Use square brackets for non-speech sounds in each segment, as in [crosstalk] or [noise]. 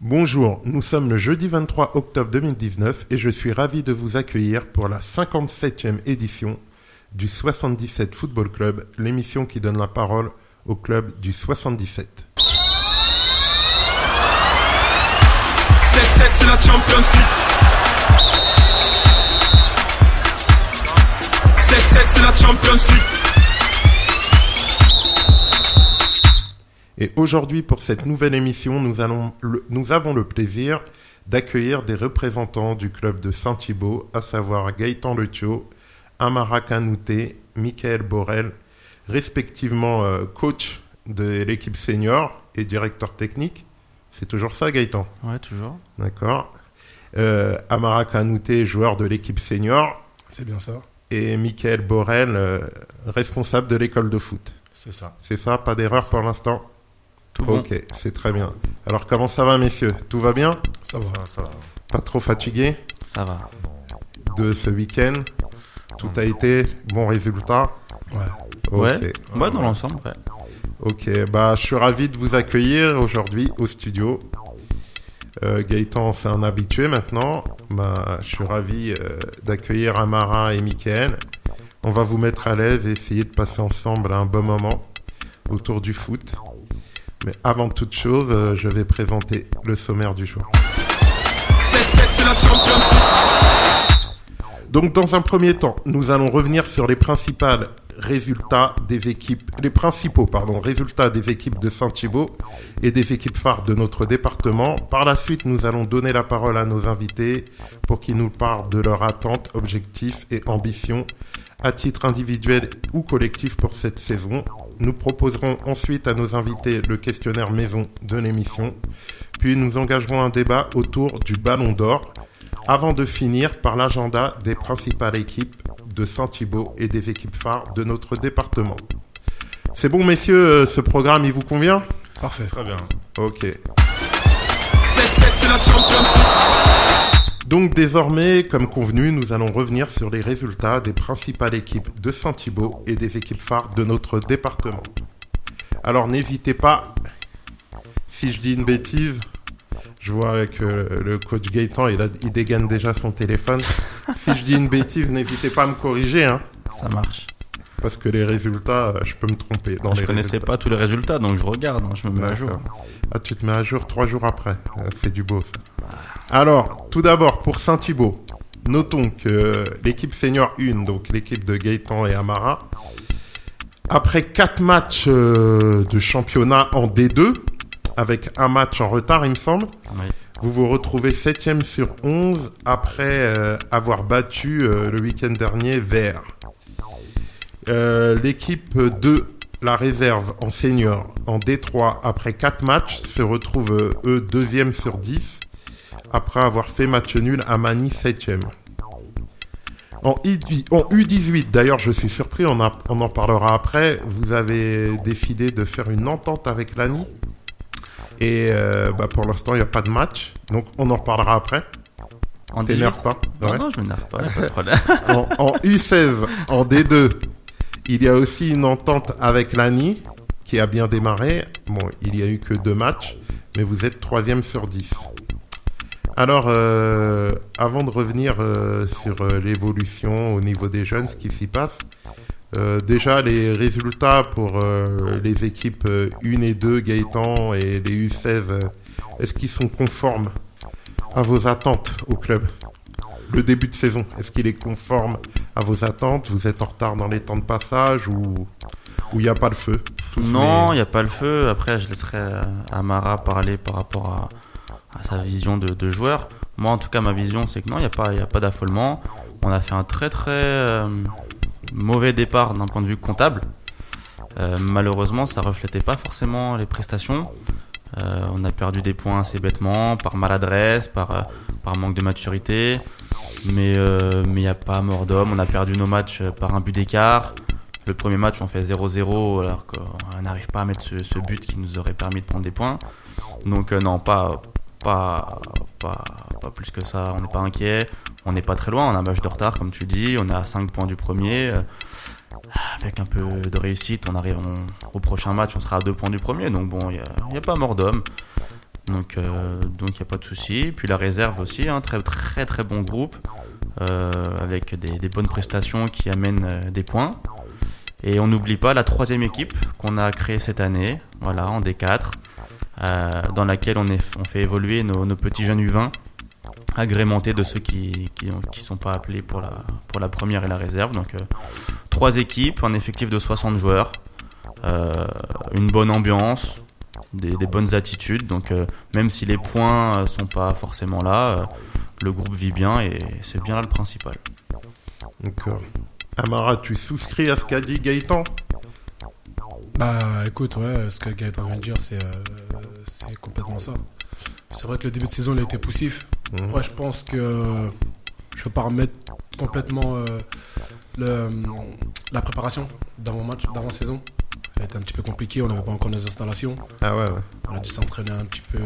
Bonjour, nous sommes le jeudi 23 octobre 2019 et je suis ravi de vous accueillir pour la 57e édition du 77 Football Club, l'émission qui donne la parole au club du 77. 7-7 c'est la Champions League 7-7 c'est la Champions League Et aujourd'hui, pour cette nouvelle émission, nous, allons le- nous avons le plaisir d'accueillir des représentants du club de Saint-Thibault, à savoir Gaëtan Letio, Amara Kanouté, Michael Borel, respectivement euh, coach de l'équipe senior et directeur technique. C'est toujours ça, Gaëtan? Ouais, toujours. D'accord. Euh, Amara Kanouté, joueur de l'équipe senior, C'est bien ça. et Michael Borel, euh, responsable de l'école de foot. C'est ça. C'est ça, pas d'erreur pour l'instant? Tout bon. Ok, c'est très bien. Alors comment ça va messieurs? Tout va bien? Ça va. Ça va. Pas trop fatigué? Ça va. de ce week-end? Tout a été bon résultat? Ouais. Ok, Ouais. Ouais, dans l'ensemble, ouais. ok. Bah, je suis ravi de vous accueillir aujourd'hui au studio. Euh, Gaëtan, c'est un habitué maintenant. Bah, je suis ravi euh, d'accueillir Amara et Mickaël. On va vous mettre à l'aise et essayer de passer ensemble un bon moment autour du foot. Mais avant toute chose, euh, je vais présenter le sommaire du jour. 7-7 c'est la Champions League Donc, dans un premier temps, nous allons revenir sur les principaux résultats des équipes, les principaux, pardon, résultats des équipes de Saint-Thibault et des équipes phares de notre département. Par la suite, nous allons donner la parole à nos invités pour qu'ils nous parlent de leurs attentes, objectifs et ambitions à titre individuel ou collectif pour cette saison. Nous proposerons ensuite à nos invités le questionnaire maison de l'émission. Puis nous engagerons un débat autour du Ballon d'Or avant de finir par l'agenda des principales équipes de Saint-Thibault et des équipes phares de notre département. C'est bon, messieurs, euh, ce programme, il vous convient? Parfait. Très bien. Ok. 7-7 c'est la Donc désormais, comme convenu, nous allons revenir sur les résultats des principales équipes de Saint-Thibault et des équipes phares de notre département. Alors n'hésitez pas, si je dis une bêtise, je vois que le coach Gaëtan, il, a- il dégaine déjà son téléphone. si je dis une bêtise, n'hésitez pas à me corriger, hein, Ça marche. parce que les résultats, euh, je peux me tromper. Dans je les connaissais résultats. pas tous les résultats, donc je regarde, hein, je me mets à jour. Ah, tu te mets à jour trois jours après. Euh, C'est du beau, ça. Alors, tout d'abord, pour Saint-Thibault, notons que l'équipe senior 1, donc l'équipe de Gaëtan et Amara, après quatre matchs euh, de championnat en D2, avec un match en retard, il me semble, Oui. vous vous retrouvez 7 sur 11 après euh, avoir battu euh, le week-end dernier Vert. L'équipe de la réserve en senior en D3 après 4 matchs se retrouve eux deuxième sur 10 après avoir fait match nul à Mani 7 en, I- en U18, d'ailleurs, je suis surpris, on, a- on en parlera après. Vous avez décidé de faire une entente avec l'ANI. Et euh, bah, pour l'instant, il n'y a pas de match. Donc, on en parlera après. T'énerve pas? Non, Ouais. non, je m'énerve pas, pas de problème. [laughs] en, en U16, en D2, il y a aussi une entente avec l'ANI qui a bien démarré. Bon, il y a eu que deux matchs, mais vous êtes troisième sur 10. Alors, euh, avant de revenir euh, sur euh, l'évolution au niveau des jeunes, ce qui s'y passe, déjà les résultats pour les équipes euh, 1 et 2, Gaëtan et les U16, euh, est-ce qu'ils sont conformes à vos attentes au club? Le début de saison, est-ce qu'il est conforme à vos attentes? Vous êtes en retard dans les temps de passage ou il n'y a pas le feu? Tous non, il les- n'y a pas le feu. Après, je laisserai Amara parler par rapport à, à sa vision de, de joueur. Moi, en tout cas, ma vision, c'est que non, il n'y a pas, pas d'affolement. On a fait un très très euh, mauvais départ d'un point de vue comptable. Euh, malheureusement, ça reflétait pas forcément les prestations. Euh, on a perdu des points assez bêtement, par maladresse, par, par manque de maturité. Mais il n'y a pas mort d'homme. On a perdu nos matchs par un but d'écart. Le premier match, on fait 0-0 alors qu'on n'arrive pas à mettre ce, but qui nous aurait permis de prendre des points. Donc non, pas, pas, pas, pas plus que ça. On n'est pas inquiet. On n'est pas très loin. On a un match de retard, comme tu dis. On est à 5 points du premier. Euh, Avec un peu de réussite, on arrive au prochain match, on sera à 2 points du premier. Donc bon, il n'y a, pas mort d'homme. Donc euh, donc il n'y a pas de souci. Puis la réserve aussi, un très très très bon groupe euh, avec des, bonnes prestations qui amènent des points. Et on n'oublie pas la troisième équipe qu'on a créée cette année, voilà, en D4, euh, dans laquelle on, fait évoluer nos, petits jeunes U20, agrémentés de ceux qui qui sont pas appelés pour la, première et la réserve. Donc euh, trois équipes, un effectif de 60 joueurs, euh, une bonne ambiance, des, bonnes attitudes. Donc euh, même si les points euh, sont pas forcément là, euh, le groupe vit bien et c'est bien là le principal. D'accord. Amara, tu souscris à Gaëtan? Bah écoute, ouais, ce que Gaëtan vient de dire, c'est euh, c'est complètement ça. C'est vrai que le début de saison, il a été poussif. Mhm. Ouais, je pense que je veux pas remettre complètement euh, le, la préparation d'avant-match, d'avant-saison. Elle a été un petit peu compliquée, on n'avait pas encore nos installations. Ah ouais, ouais. On a dû s'entraîner un petit peu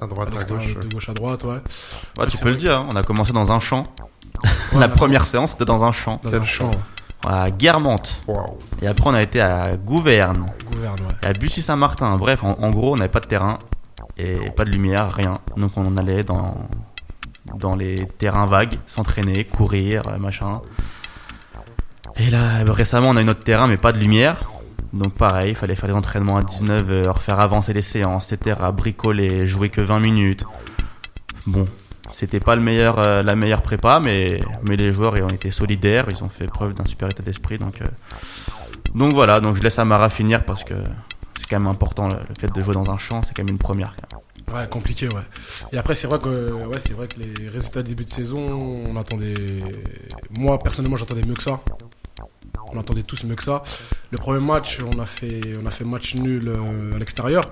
à droite, à gauche. de gauche à droite, ouais. Ouais, tu peux le dire, hein, on a commencé dans un champ. Ouais, la première séance c'était dans un champ, Dans un champ, à Guermantes. Et après on a été à Gouverne, gouverne, ouais. et à Bussy-Saint-Martin. Bref, en, en gros on n'avait pas de terrain et pas de lumière, rien. Donc on allait dans, dans les terrains vagues, s'entraîner, courir, euh, machin. Et là, récemment on a eu notre terrain mais pas de lumière. Donc pareil, il fallait faire des entraînements à 19h, faire avancer les séances, etc. Bricoler, jouer que 20 minutes. Bon, c'était pas le meilleur, euh, la meilleure prépa, mais, mais les joueurs ils ont été solidaires, ils ont fait preuve d'un super état d'esprit. Donc, euh, donc voilà, donc je laisse Amara finir parce que c'est quand même important le, fait de jouer dans un champ, c'est quand même une première. Ouais, compliqué, ouais. Et après, c'est vrai que, ouais, c'est vrai que les résultats de début de saison, on attendait. Moi, personnellement, j'attendais mieux que ça. On attendait tous mieux que ça. Le premier match, on a fait, on a fait match nul euh, à l'extérieur.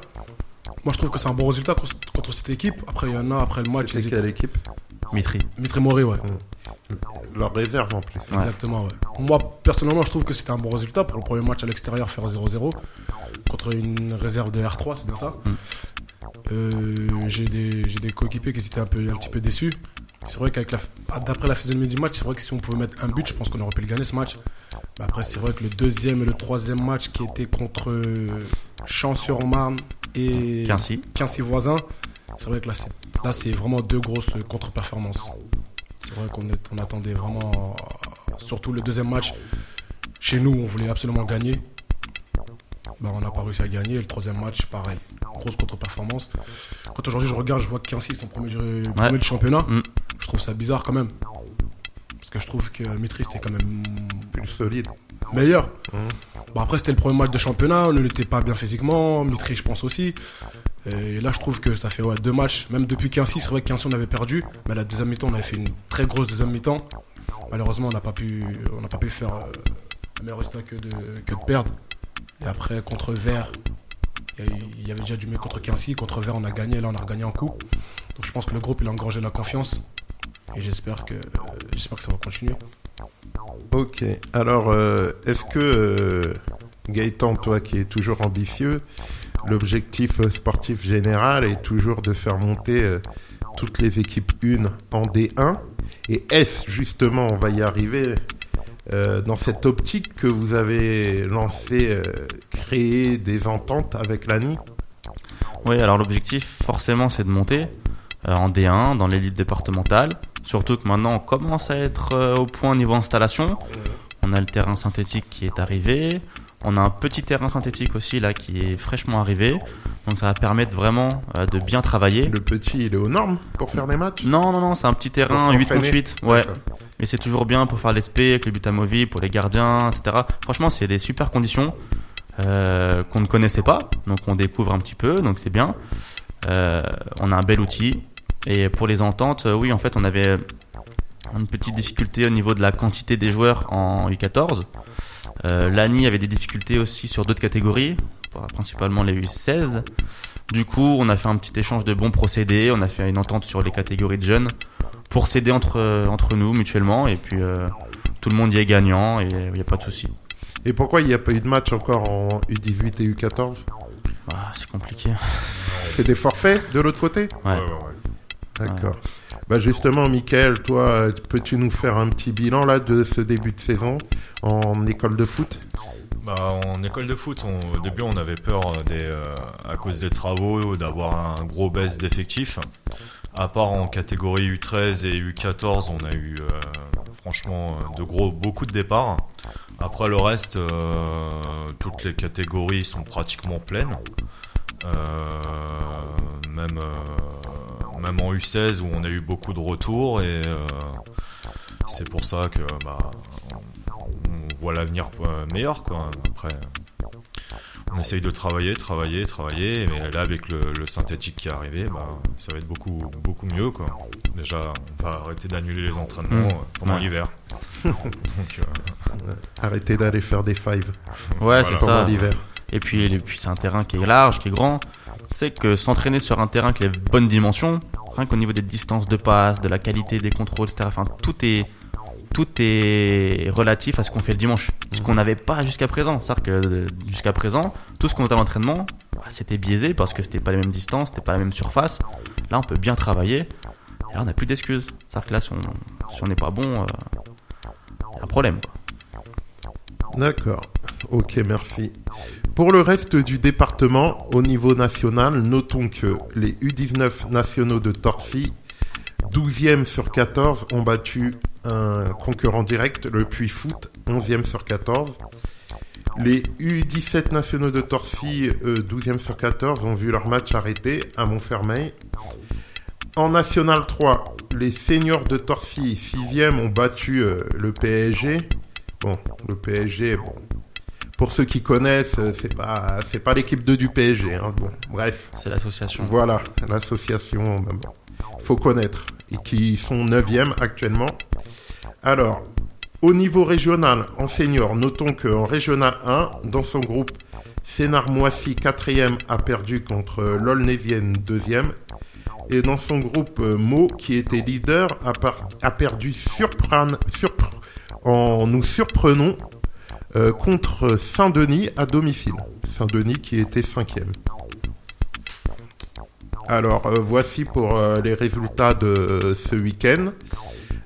Moi, je trouve que c'est un bon résultat contre, cette équipe. Après, il y en a après le match. C'est quelle équipe? Mitri. Mitre Mori, ouais. Leur réserve en plus. Exactement, ouais. Moi, personnellement, je trouve que c'était un bon résultat pour le premier match à l'extérieur, faire 0-0 contre une réserve de R3, c'est bien ça? Mm. Euh, j'ai des, j'ai des coéquipiers qui étaient un, peu, un petit peu déçus. C'est vrai qu'avec la, d'après la physionomie du match, c'est vrai que si on pouvait mettre un but, je pense qu'on aurait pu le gagner ce match. Mais après, c'est vrai que le deuxième et le troisième match qui étaient contre euh, Champs-sur-Marne et Quincy. Quincy voisins, c'est vrai que là, c'est, là, c'est vraiment deux grosses contre-performances. C'est vrai qu'on est- on attendait vraiment, euh, surtout le deuxième match, chez nous, on voulait absolument gagner. Ben, on n'a pas réussi à gagner. Et le troisième match, pareil, grosse contre-performance. Quand aujourd'hui je regarde, je vois que Quincy sont premier, du- premier du championnat. Mm. Je trouve ça bizarre quand même. Parce que je trouve que Mitri était quand même Plus solide. Meilleur. Mhm. Bon, après, c'était le premier match de championnat, on n'était pas bien physiquement, Mitri, je pense aussi. Et là, je trouve que ça fait deux matchs, même depuis Quincy, c'est vrai que Quincy, on avait perdu, mais la deuxième mi-temps, on avait fait une très grosse deuxième mi-temps. Malheureusement, on n'a pas pu, pas pu faire euh, un meilleur résultat que de, que de perdre. Et après, contre Vert, il y avait déjà du mieux contre Quincy, contre Vert, on a gagné, là, on a regagné en coup. Donc, je pense que le groupe, il a engrangé la confiance. Et j'espère que, euh, j'espère que ça va continuer. Ok. Alors, euh, est-ce que euh, Gaëtan, toi qui es toujours ambitieux, l'objectif euh, sportif général est toujours de faire monter toutes les équipes une en D1 Et est-ce justement, on va y arriver, dans cette optique que vous avez lancé, créer des ententes avec l'ANI Oui, alors l'objectif, forcément, c'est de monter en D1, dans l'élite départementale. Surtout que maintenant, on commence à être euh, au point niveau installation. On a le terrain synthétique qui est arrivé. On a un petit terrain synthétique aussi, là, qui est fraîchement arrivé. Donc ça va permettre vraiment euh, de bien travailler. Le petit, il est aux normes pour faire des matchs? Non, non, non, c'est un petit terrain Pour 8 s'entraîner contre 8. Ouais. D'accord. Mais c'est toujours bien pour faire les SP, avec le but amovible, pour les gardiens, etc. Franchement, c'est des super conditions euh, qu'on ne connaissait pas, donc on découvre un petit peu, donc c'est bien. Euh, on a un bel outil. Et pour les ententes, euh, oui, en fait, on avait une petite difficulté au niveau de la quantité des joueurs en U14. Euh, L'ANI avait des difficultés aussi sur d'autres catégories, principalement les U16. Du coup, on a fait un petit échange de bons procédés, on a fait une entente sur les catégories de jeunes pour s'aider entre, euh, entre nous mutuellement et puis euh, tout le monde y est gagnant et il n'y a pas de souci. Et pourquoi il n'y a pas eu de match encore en U18 et U14 Ah, c'est compliqué. C'est des forfaits de l'autre côté? Ouais. D'accord. Bah justement, Michael, toi, euh, peux-tu nous faire un petit bilan là de ce début de saison en école de foot? Bah, en école de foot, au début, on avait peur des, euh, à cause des travaux d'avoir un gros baisse d'effectifs. À part en catégorie U13 et U14, on a eu euh, franchement euh, de gros beaucoup de départs. Après le reste, euh, toutes les catégories sont pratiquement pleines. Euh, même euh, même en U16 où on a eu beaucoup de retours et euh, c'est pour ça que bah, on voit l'avenir euh, meilleur quoi. Après, on essaye de travailler, travailler, travailler, mais là avec le, le synthétique qui est arrivé, bah, ça va être beaucoup beaucoup mieux quoi. Déjà, on va arrêter d'annuler les entraînements Mmh. euh, pendant Ouais. l'hiver. [laughs] Donc euh, Arrêtez d'aller faire des fives Ouais, Voilà. c'est pendant ça. l'hiver. Et puis, c'est un terrain qui est large, qui est grand. Sais que s'entraîner sur un terrain qui a les bonnes dimensions, rien qu'au niveau des distances de passe, de la qualité des contrôles, etc. Tout est relatif à ce qu'on fait le dimanche, ce qu'on n'avait pas jusqu'à présent. C'est-à-dire que euh, jusqu'à présent, tout ce qu'on faisait à l'entraînement, bah, c'était biaisé parce que c'était pas les mêmes distances, c'était pas la même surface. Là, on peut bien travailler. Et là, on n'a plus d'excuses. C'est-à-dire que là, si on n'est pas bon, euh, y a un problème. D'accord. Ok, merci. Pour le reste du département, au niveau national, notons que les U19 nationaux de Torcy, 12e sur 14, ont battu un concurrent direct, le Puy Foot, 11e sur 14. Les U17 nationaux de Torcy, eux, 12e sur 14, ont vu leur match arrêté à Montfermeil. En National 3, les seniors de Torcy, 6e, ont battu euh, le PSG. Bon, le PSG, bon, pour ceux qui connaissent, euh, c'est pas, c'est pas l'équipe 2 du PSG. Hein. Bon, bref, C'est l'association. voilà, l'association, ben faut connaître, et qui sont 9e actuellement. Alors, au niveau régional, en senior, notons qu'en régional 1, dans son groupe, Sénart-Moissy 4e a perdu contre l'Olnésienne 2e. Et dans son groupe, euh, Meaux, qui était leader, a, par- a perdu surpran- surpr- en nous surprenons euh, contre Saint-Denis à domicile. Saint-Denis qui était cinquième. Alors euh, voici pour euh, les résultats de ce week-end.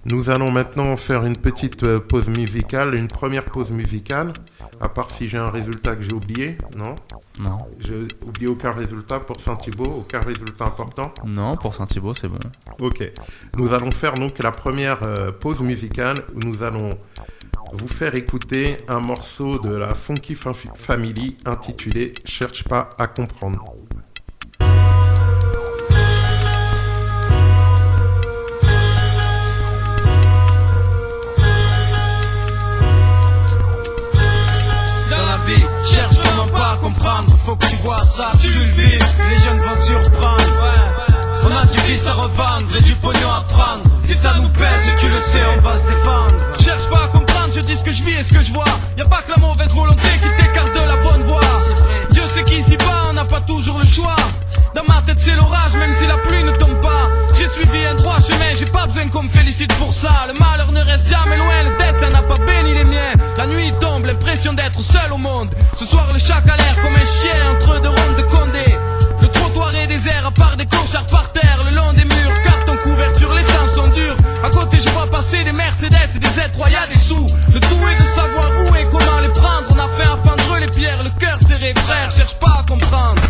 Nous allons maintenant faire une petite pause musicale, une première pause musicale. À part si j'ai un résultat que j'ai oublié, non? Non. J'ai oublié aucun résultat pour Saint-Thibault, aucun résultat important? Non, pour Saint-Thibault, c'est bon. Ok. Nous allons faire donc la première euh, pause musicale où nous allons vous faire écouter un morceau de la Funky Fa- Family intitulé Cherche pas à comprendre. Dans la vie, cherche vraiment pas comprendre. Faut que tu vois ça, tu le vis. Les jeunes vont surprendre. On a du vice à revendre et du pognon à prendre. L'État nous pèse et tu le sais, on va se défendre. Cherche pas à comprendre, je dis ce que je vis et ce que je vois. Y a pas que la mauvaise volonté qui t'écarte de la bonne voie. Dieu sait qu'ici bas, on n'a pas toujours le choix. Dans ma tête c'est l'orage, même si la pluie ne tombe pas. J'ai suivi un droit chemin, j'ai pas besoin qu'on me félicite pour ça. Le malheur ne reste jamais loin, le destin n'a pas béni les miens. La nuit tombe, l'impression d'être seul au monde. Ce soir le chat a l'air comme un chien entre deux rondes de Condé. Trottoir est désert, à part des clochards par terre, le long des murs, carton couverture, les temps sont durs. À côté, je vois passer des Mercedes et des Z3, y a des sous. Le tout est de savoir où et comment les prendre. On a fait un fendre les pierres, le cœur serré, frère, cherche pas à comprendre.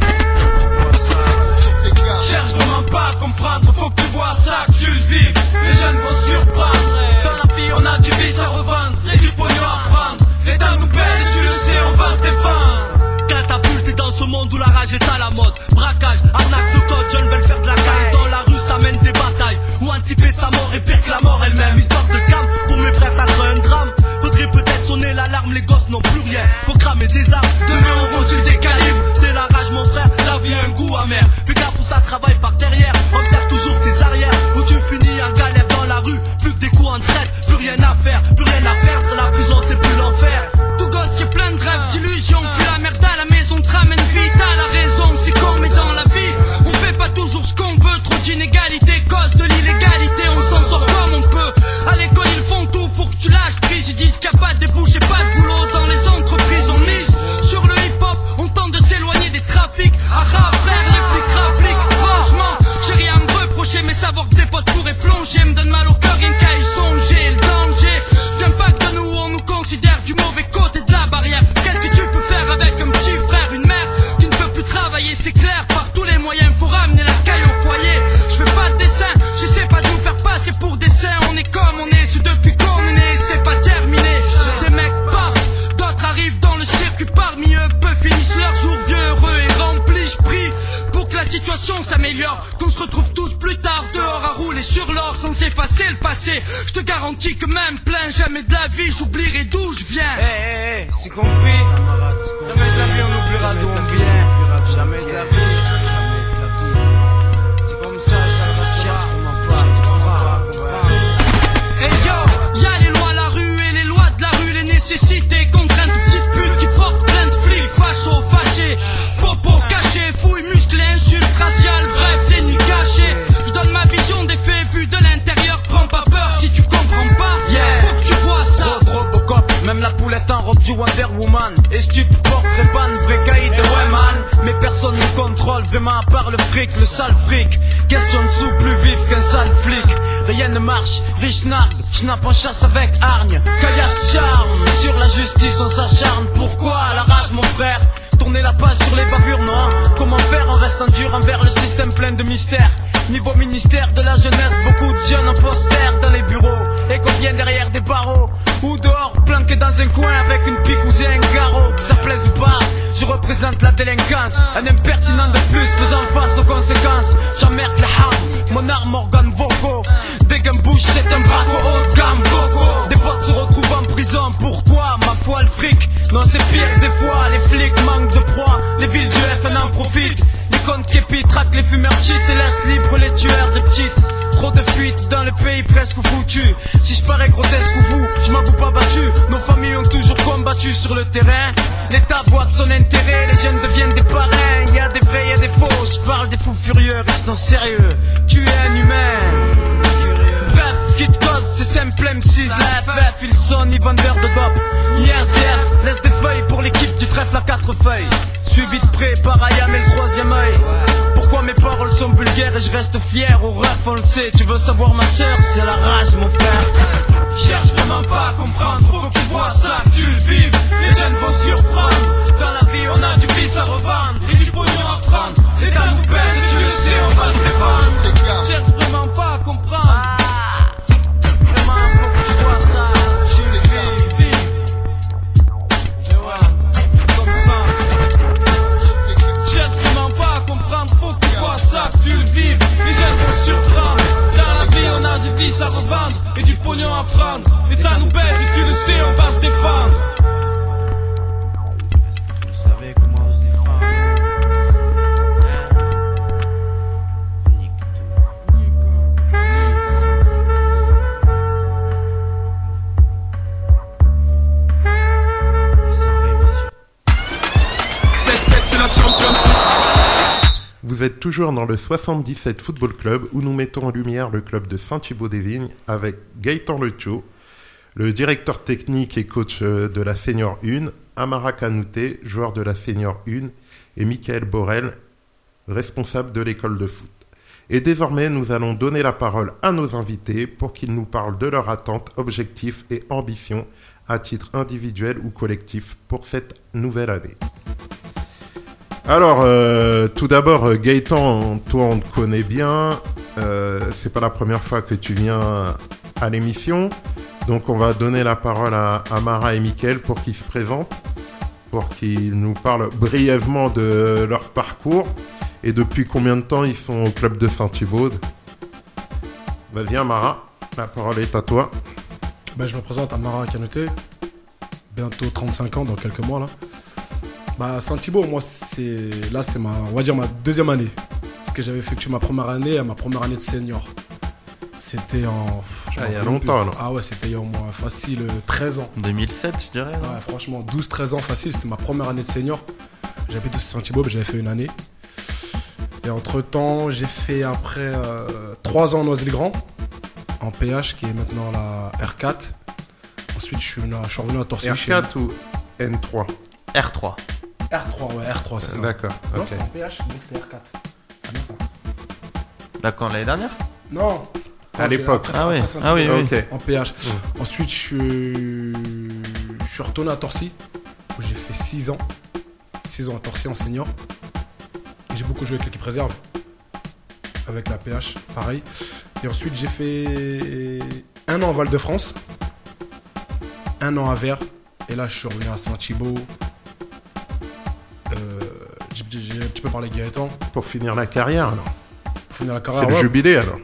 Cherche vraiment pas à comprendre, faut que tu vois ça, que tu le vives. Les jeunes vont surprendre. Dans la vie, on a du vice à revendre et du pognon à prendre. L'État nous pèse et tu le sais, on va se défendre. Catapulté dans ce monde où la rage est à la mode. Braquage, arnaque de code, jeunes veulent faire de la caille. Dans la rue, ça mène des batailles. Où anticiper sa mort est pire que la mort elle-même. Histoire de calme, pour mes frères, ça serait un drame. Faudrait peut-être sonner l'alarme, les gosses n'ont plus rien. Faut cramer des armes, demain on rôde des calibres. C'est la rage, mon frère, la vie a un goût amer. Fais gaffe où ça travaille par derrière. Observe toujours tes arrières, où tu finis en galère dans la rue. Plus que des coups en traite, plus rien à faire, plus rien à perdre. Garantis que même plein jamais de la vie, j'oublierai d'où je viens. Eh, eh, eh, c'est compris. Même la poulette en robe du Wonder Woman. Et stup, portrait ban, vrai caïd de Wayman. Mais personne ne contrôle vraiment à part le fric, le sale fric. Question de sous plus vif qu'un sale flic. Rien ne marche, riche nargue, schnapp en chasse avec hargne. Caillasse charme, sur la justice on s'acharne. Pourquoi la rage mon frère? Tourner la page sur les bavures, non Comment faire en restant dur envers le système plein de mystères? Niveau ministère de la jeunesse, beaucoup de jeunes en poster dans les bureaux Et qu'on vient derrière des barreaux Ou dehors, planqué dans un coin avec une pique ou c'est un garrot Que ça plaise ou pas, je représente la délinquance. Un impertinent de plus faisant face aux conséquences. J'emmerde les ham, mon arme organe vocaux Des bouche c'est un braco haut de gamme coco. Des potes se retrouvent en prison, pourquoi Ma foi le fric, non c'est pire des fois Les flics manquent de proie, les villes du FN en profitent. Les comptes qui traquent les fumeurs cheat et laissent libres les tueurs des petites Trop de fuites dans le pays presque foutu Si je parais grotesque ou fou, je m'avoue pas battu. Nos familles ont toujours combattu sur le terrain. L'État voit de son intérêt, les jeunes deviennent des parrains. Y a des vrais, y a des faux, je parle des fous furieux, restons sérieux. Tu es un humain. Qui te cause, c'est simple MC la FF Ils sont ni vendeurs de dope, Suivi de près par Ayam et le troisième œil Pourquoi mes paroles sont vulgaires et je reste fier Au ref on le sait, tu veux savoir ma sœur, c'est la rage mon frère Cherche vraiment pas à comprendre, faut que tu vois ça, tu le vives. Les jeunes vont surprendre. Dans la vie, on a du vice à revendre et du pognon à prendre. L'État nous baisse et tu le sais, on va se défendre. Cherche vraiment pas à comprendre. Tu le vives. Les jeunes vont surprendre. Dans la vie, on a du vice à revendre et du pognon à prendre. L'État nous baisse et tu le sais, on va se défendre. Vous êtes toujours dans le 77 Football Club où nous mettons en lumière le club de Saint-Thibaud-des-Vignes avec Gaëtan Letio, le directeur technique et coach euh, de la Senior 1, Amara Kanouté, joueur de la Senior 1, et Michael Borel, responsable de l'école de foot. Et désormais, nous allons donner la parole à nos invités pour qu'ils nous parlent de leurs attentes, objectifs et ambitions à titre individuel ou collectif pour cette nouvelle année. Alors, euh, tout d'abord, euh, Gaëtan, toi, on te connaît bien. Euh, c'est pas la première fois que tu viens à l'émission. Donc, on va donner la parole à Amara et Mickaël pour qu'ils se présentent, pour qu'ils nous parlent brièvement de leur parcours et depuis combien de temps ils sont au club de Saint-Thibaud. Vas-y, Amara, la parole est à toi. Ben, je me présente à Mara Canoté, bientôt 35 ans dans quelques mois là. Bah Saint-Thibault, moi c'est là c'est ma on va dire ma deuxième année parce que j'avais effectué ma première année à ma première année de senior. C'était en Ah, il y a longtemps, plus. là. Ah ouais, c'était il y a au moins facile euh, 13 ans. 2007, je dirais. non? Ouais, franchement 12 13 ans facile, c'était ma première année de senior. J'habite à Saint-Thibault, mais j'avais fait une année. Et entre-temps, j'ai fait après 3 ans en Noisy-le-Grand en PH qui est maintenant la R4. Ensuite, je suis, venu à- je suis revenu à Torcy. chez- R4 ou N3 R3. R3, ouais, R3, c'est ça. D'accord, Non, ok. c'était en PH, donc c'était R4. C'est bien ça. Là, quand l'année dernière? Non. À l'époque. Ah ah oui, oui. Ok. En PH. Ensuite, je suis... je suis retourné à Torcy, où j'ai fait 6 ans. 6 ans à Torcy en senior. Et J'ai beaucoup joué avec l'équipe réserve. Avec la PH, pareil. Et ensuite, j'ai fait un an en Val-de-France. Un an à Vers. Et là, je suis revenu à Saint-Thibault. Peu parlé de Gaëtan. Pour finir la carrière, alors. Pour finir la C'est carrière. le ouais. jubilé, alors.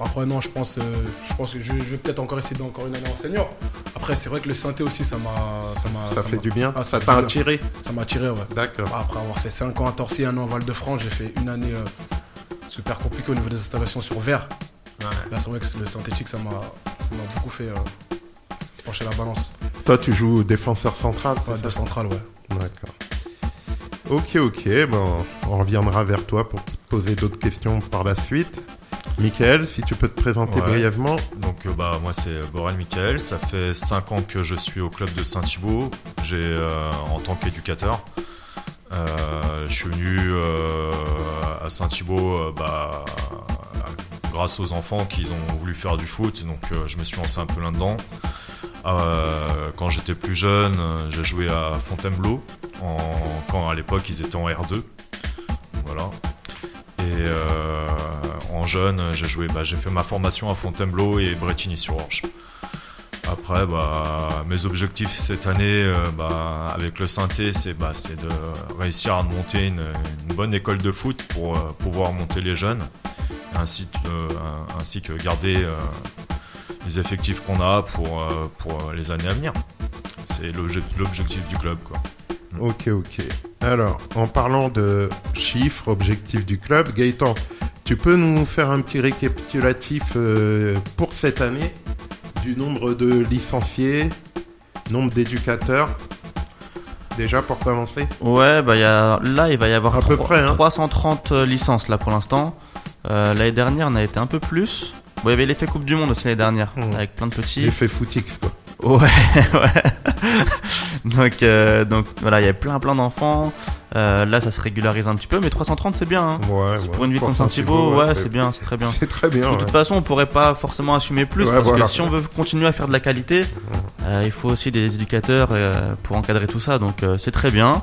Après, non, je pense, euh, je pense que je, je vais peut-être encore essayer d'encore une année en senior. Après, c'est vrai que le synthé aussi, ça m'a. Ça, Ça fait du bien Ah, Ça t'a attiré Ça m'a attiré, ouais. D'accord. Après avoir fait 5 ans à Torcy, un an à Val-de-France, j'ai fait une année euh, super compliquée au niveau des installations sur verre. Là, c'est vrai que le synthétique, ça m'a beaucoup fait euh, pencher la balance. Toi, tu joues défenseur central c'est Ouais, de centrale, ouais. D'accord. Ok, ok, bon, on reviendra vers toi pour te poser d'autres questions par la suite. Michael, si tu peux te présenter Ouais. brièvement. Donc euh, bah moi c'est Borel Michael, ça fait 5 ans que je suis au club de Saint-Thibault, j'ai euh, en tant qu'éducateur. Euh, je suis venu euh, à Saint-Thibault euh, bah, grâce aux enfants qui ont voulu faire du foot, donc euh, je me suis lancé un peu là-dedans. Euh, quand j'étais plus jeune, j'ai joué à Fontainebleau, quand à l'époque ils étaient en R2. Voilà. Et euh, en jeune, j'ai joué, bah, j'ai fait ma formation à Fontainebleau et Bretigny-sur-Orge. Après, bah, mes objectifs cette année, euh, bah, avec le synthé, c'est de réussir à monter une, bonne école de foot pour pouvoir monter les jeunes, ainsi, que garder les effectifs qu'on a pour, euh, pour les années à venir. C'est l'obje- l'objectif du club. Quoi. Ok, ok. Alors, en parlant de chiffres, objectifs du club, Gaëtan, tu peux nous faire un petit récapitulatif euh, pour cette année du nombre de licenciés, nombre d'éducateurs Déjà pour commencer? Ouais, bah y a, là il va y avoir À peu près, hein. 330 euh, licences là pour l'instant. Euh, l'année dernière on a été un peu plus. Bon, il y avait l'effet Coupe du Monde aussi l'année dernière, Mmh. avec plein de petits. L'effet footix, quoi. Ouais, [laughs] ouais. donc, euh, donc voilà, il y a plein plein d'enfants. Euh, là, ça se régularise un petit peu, mais 330 c'est bien. Hein. Ouais. Pour une ville comme Saint-Thibault, ouais, c'est bien, [laughs] c'est très bien. C'est très bien. De toute façon, on pourrait pas forcément assumer plus parce voilà. que si on veut continuer à faire de la qualité, euh, il faut aussi des éducateurs euh, pour encadrer tout ça. Donc c'est très bien.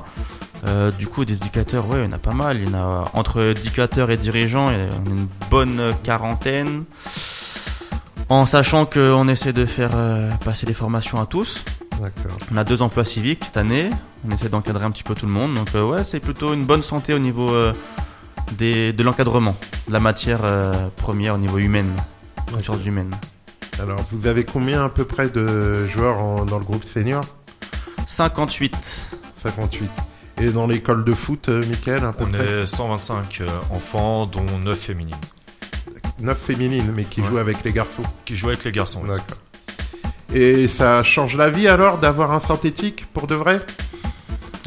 Euh, du coup, des éducateurs, ouais, il y en a pas mal. Il y en a entre éducateurs et dirigeants, il y en a une bonne quarantaine. En sachant qu'on essaie de faire euh, passer les formations à tous. On a deux emplois civiques cette année. On essaie d'encadrer un petit peu tout le monde. Donc euh, ouais, c'est plutôt une bonne santé au niveau des, de l'encadrement, de la matière première au niveau humaine, ressources humaines. Alors, vous avez combien à peu près de joueurs en- dans le groupe senior? 58. 58. Et dans l'école de foot, euh, Michael, à peu On près est 125 euh, enfants, dont 9 féminines, 9 féminines, mais qui Ouais. jouent avec les garçons. qui jouent avec les garçons. D'accord. Et ça change la vie alors d'avoir un synthétique pour de vrai?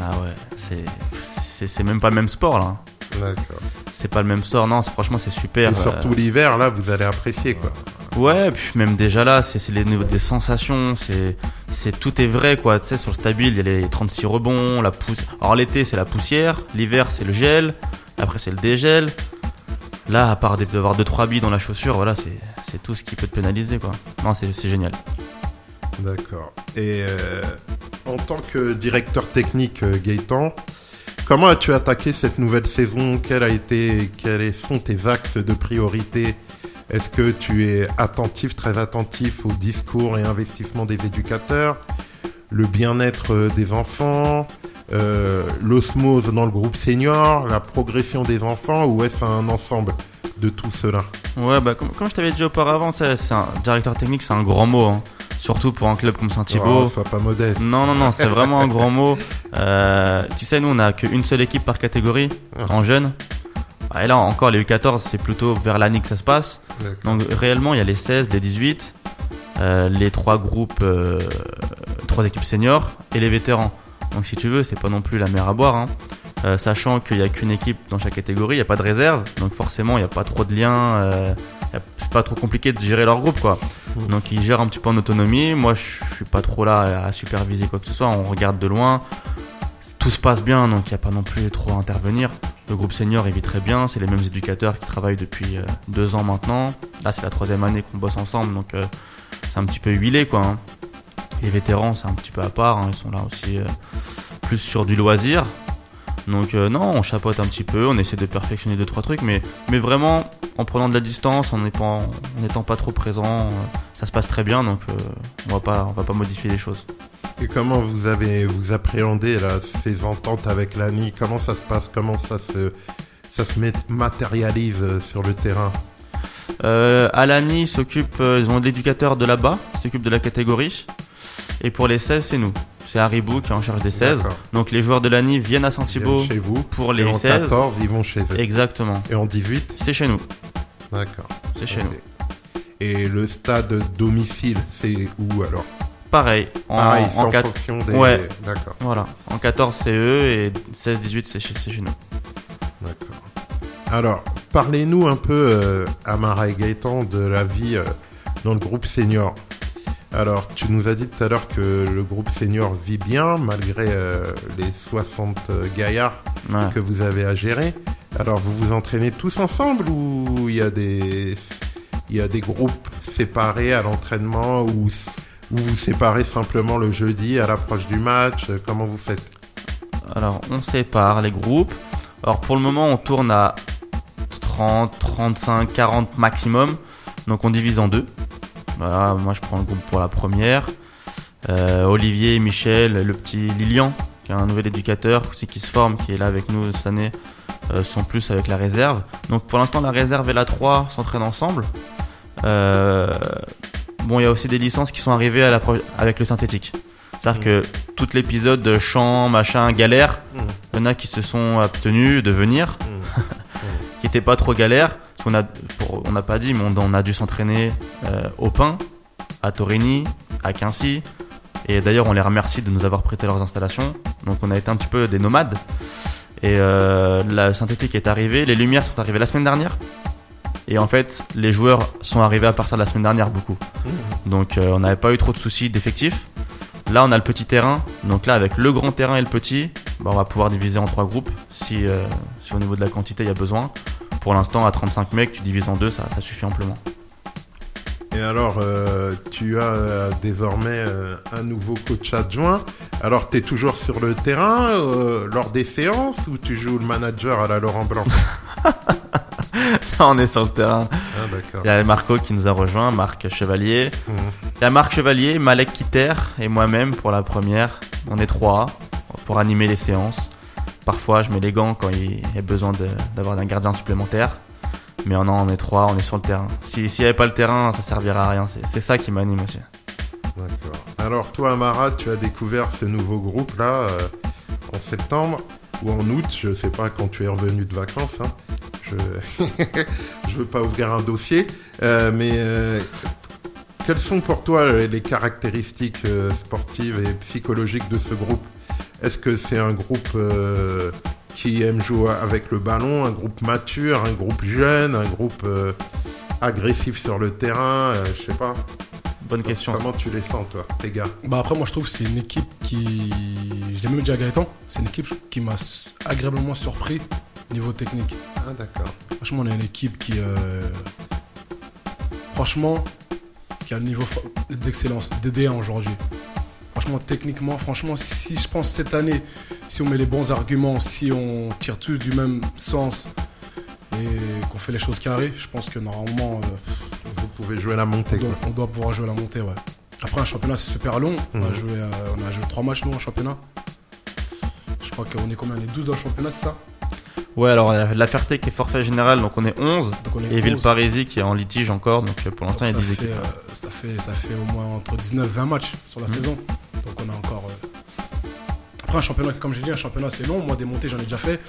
Ah ouais, c'est c'est c'est même pas le même sport là. D'accord. C'est pas le même sport, non. c'est- Franchement, c'est super. Et surtout l'hiver, là, vous allez apprécier quoi. Euh, ouais, puis même déjà là, c'est c'est les niveaux des sensations, c'est c'est tout est vrai quoi. Tu sais, sur le stabile, il y a les 36 rebonds, la pousse. Alors l'été, c'est la poussière, l'hiver, c'est le gel, après c'est le dégel. Là, à part d'avoir deux trois billes dans la chaussure, voilà, c'est c'est tout ce qui peut te pénaliser quoi. Non, c'est c'est génial. D'accord. Et euh, en tant que directeur technique, euh, Gaëtan, comment as-tu attaqué cette nouvelle saison? A été, Quels sont tes axes de priorité? Est-ce que tu es attentif, très attentif au discours et investissement des éducateurs, le bien-être euh, des enfants, euh, l'osmose dans le groupe senior, la progression des enfants, ou est-ce un ensemble de tout cela? Ouais, bah comme, je t'avais dit auparavant, c'est un directeur technique, c'est un grand mot, hein. Surtout pour un club comme Saint-Thibault. Oh, pas modeste. Non, non, non, c'est vraiment un [laughs] grand mot. Euh, tu sais, nous, on a qu'une seule équipe par catégorie, Ah. en jeunes. Ah, Et là, encore, les U14, c'est plutôt vers l'année que ça se passe. Donc, réellement, il y a les 16, les 18, euh, les trois groupes, euh, trois équipes seniors et les vétérans. Donc, si tu veux, c'est pas non plus la mer à boire. hein. Euh, sachant qu'il y a qu'une équipe dans chaque catégorie, il n'y a pas de réserve. Donc, forcément, il n'y a pas trop de liens. euh, c'est pas trop compliqué de gérer leur groupe, quoi. Donc, ils gèrent un petit peu en autonomie. Moi, je suis pas trop là à superviser quoi que ce soit. On regarde de loin. Tout se passe bien, donc il n'y a pas non plus trop à intervenir. Le groupe senior, il vit très bien. C'est les mêmes éducateurs qui travaillent depuis euh, deux ans maintenant. Là, c'est la troisième année qu'on bosse ensemble, donc euh, c'est un petit peu huilé, quoi. hein. Les vétérans, c'est un petit peu à part. hein. Ils sont là aussi euh, plus sur du loisir. Donc non, on chapote un petit peu, on essaie de perfectionner deux trois trucs, mais vraiment en prenant de la distance, en n'étant pas trop présent, euh, ça se passe très bien. Donc euh, on va pas on va pas modifier les choses. Et comment vous avez vous appréhendez là, ces ententes avec l'ANI? Comment ça se passe? Comment ça se ça se met- matérialise euh, sur le terrain? Euh, Alani s'occupe, ils ont l'éducateur de là-bas, s'occupe de la catégorie. Et pour les 16, c'est nous. C'est Haribou qui est en charge des 16. D'accord. Donc les joueurs de l'ANI viennent à Viennent chez vous. pour Et les en 16. 14, ils vont chez eux. Exactement. Et en 18 C'est chez nous. D'accord. C'est chez nous. Et le stade domicile, c'est où alors Pareil. En, Pareil, en en fonction des. Ouais. D'accord, Voilà. En 14, c'est eux et 16-18, c'est chez, chez nous. d'accord. Alors, parlez-nous un peu, euh, Amara et Gaëtan, de la vie euh, dans le groupe senior. Alors, tu nous as dit tout à l'heure que le groupe senior vit bien, malgré euh, les 60 gaillards Ouais. que vous avez à gérer. Alors, vous vous entraînez tous ensemble ou il y a des, il y a des groupes séparés à l'entraînement ou ou vous séparez simplement le jeudi à l'approche du match? Euh, Comment vous faites? Alors, on sépare les groupes. Alors, pour le moment, on tourne à 30, 35, 40 maximum. Donc, on divise en deux. Voilà, moi, je prends le groupe pour la première. Euh, Olivier, Michel, le petit Lilian, qui est un nouvel éducateur aussi qui se forme, qui est là avec nous cette année, euh, sont plus avec la réserve. Donc, pour l'instant, la réserve et la 3 s'entraînent ensemble. Euh, bon, il y a aussi des licences qui sont arrivées à avec le synthétique. C'est-à-dire que tout l'épisode de chant, machin, galère, Mhm. il y en a qui se sont abstenus de venir, Mhm. [laughs] qui n'étaient pas trop galères. A, pour- on n'a pas dit, mais on, on a dû s'entraîner euh, au Pin, à Torini, à Quincy. Et d'ailleurs, on les remercie de nous avoir prêté leurs installations. Donc, on a été un petit peu des nomades. Et euh, la synthétique est arrivée, les lumières sont arrivées la semaine dernière. Et en fait, les joueurs sont arrivés à partir de la semaine dernière beaucoup. Donc, euh, on n'avait pas eu trop de soucis d'effectifs. Là, on a le petit terrain. Donc là, avec le grand terrain et le petit, bah, on va pouvoir diviser en trois groupes si, euh, si au niveau de la quantité, il y a besoin. Pour l'instant, à 35 mecs, tu divises en deux, ça, ça suffit amplement. Et alors, euh, tu as euh, désormais euh, un nouveau coach adjoint. Alors, tu es toujours sur le terrain lors des séances ou tu joues le manager à la Laurent Blanc? [laughs] On est sur le terrain. Ah. Il y a Marco qui nous a rejoint, Marc Chevalier. Mhm. Il y a Marc Chevalier, Malek Kiter et moi-même pour la première. On est trois pour animer les séances. Parfois, je mets les gants quand il y a besoin d'avoir un gardien supplémentaire. Mais non, on est trois, on est sur le terrain. Si- S'il n'y avait pas le terrain, ça servirait à rien. C'est ça qui m'anime aussi. D'accord. Alors, toi, Amara, tu as découvert ce nouveau groupe-là euh, en septembre ou en août, je sais pas quand tu es revenu de vacances. hein. Je [laughs] je veux pas ouvrir un dossier, euh, mais euh, quelles sont pour toi les caractéristiques sportives et psychologiques de ce groupe? Est-ce que c'est un groupe euh, qui aime jouer avec le ballon, un groupe mature, un groupe jeune, un groupe euh, agressif sur le terrain euh, Je sais pas. Bonne question. Comment tu les sens, toi, tes gars? Bah après moi je trouve que c'est une équipe qui, je l'ai même dit à Gaëtan, c'est une équipe qui m'a agréablement surpris niveau technique. Ah, d'accord. Franchement on a une équipe qui, euh, franchement, qui a le niveau d'excellence, DD1 aujourd'hui. Franchement techniquement, franchement si je pense cette année, si on met les bons arguments, si on tire tous du même sens et qu'on fait les choses carrées, je pense que normalement euh, Vous pouvez jouer la montée, on doit, quoi. on doit pouvoir jouer la montée, ouais. Après, un championnat, c'est super long. On, a Mhm. joué, euh, on a joué trois matchs, nous, en championnat. Je crois qu'on est combien? On est 12 dans le championnat, c'est ça? Ouais, alors La Ferté qui est forfait général, donc on est 11. Donc on est Et 11. Villeparisis qui est en litige encore, donc euh, pour l'instant il y a ça, 10 fait, équipes. euh, ça, fait, ça fait au moins entre 19 et 20 matchs sur la Mhm. saison. Donc on a encore. euh, Après, un championnat, comme j'ai dit, un championnat, c'est long. Moi, des montées, j'en ai déjà fait.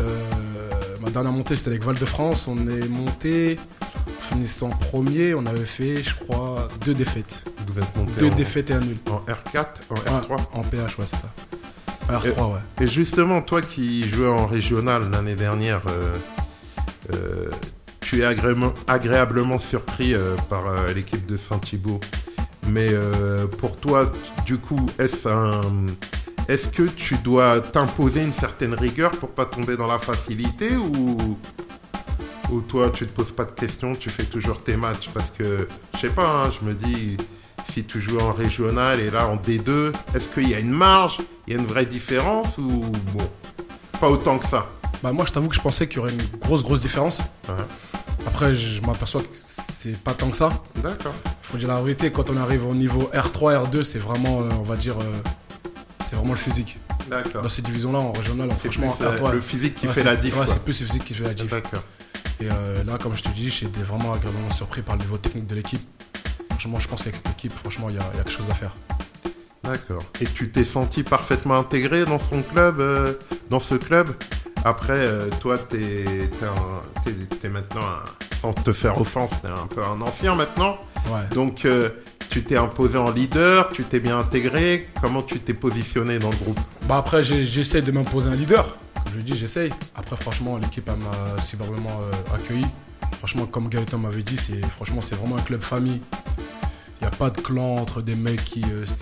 Euh, ma dernière montée, c'était avec Val de France. On est monté, en finissant premier. On avait fait, je crois, deux défaites. Deux en, défaites et un nul. en R4, en Ouais, R3. en PH, ouais, c'est ça. R3, ouais. Et justement, toi qui jouais en régional l'année dernière, euh, euh, tu es agréablement, agréablement surpris euh, par l'équipe de Saint-Thibault. Mais pour toi, du coup, est-ce un... Est-ce que tu dois t'imposer une certaine rigueur pour pas tomber dans la facilité ou, ou toi tu te poses pas de questions, tu fais toujours tes matchs? Parce que je sais pas, hein, je me dis si tu joues en régional et là en D2, est-ce qu'il y a une marge, il y a une vraie différence ou bon, pas autant que ça? Bah moi je t'avoue que je pensais qu'il y aurait une grosse grosse différence. Ouais. Après je m'aperçois que c'est pas tant que ça. D'accord. Faut dire la vérité, quand on arrive au niveau R3, R2, c'est vraiment, euh, on va dire, euh, c'est vraiment le physique. D'accord. Dans ces divisions-là, en régional, franchement, plus, euh, R3, le physique qui ouais, fait la diff. ouais, c'est plus le physique qui fait la diff. D'accord. Et euh, là, comme je te dis, j'étais vraiment agréablement surpris par le niveau technique de l'équipe. Franchement, je pense qu'avec cette équipe, franchement, il y, a il y a quelque chose à faire. D'accord. Et tu t'es senti parfaitement intégré dans son club, euh, dans ce club? Après, euh, toi, t'es t'es maintenant, un- sans te faire offense, t'es un peu un ancien maintenant. Ouais. Donc, euh, tu t'es imposé en leader, tu t'es bien intégré. Comment tu t'es positionné dans le groupe? Bah après, j'essaie de m'imposer un leader. Comme je dis, j'essaye. Après, franchement, l'équipe m'a superbement accueilli. Franchement, comme Gaëtan m'avait dit, c'est franchement, c'est vraiment un club famille. Il n'y a pas de clan entre des mecs qui, euh, se-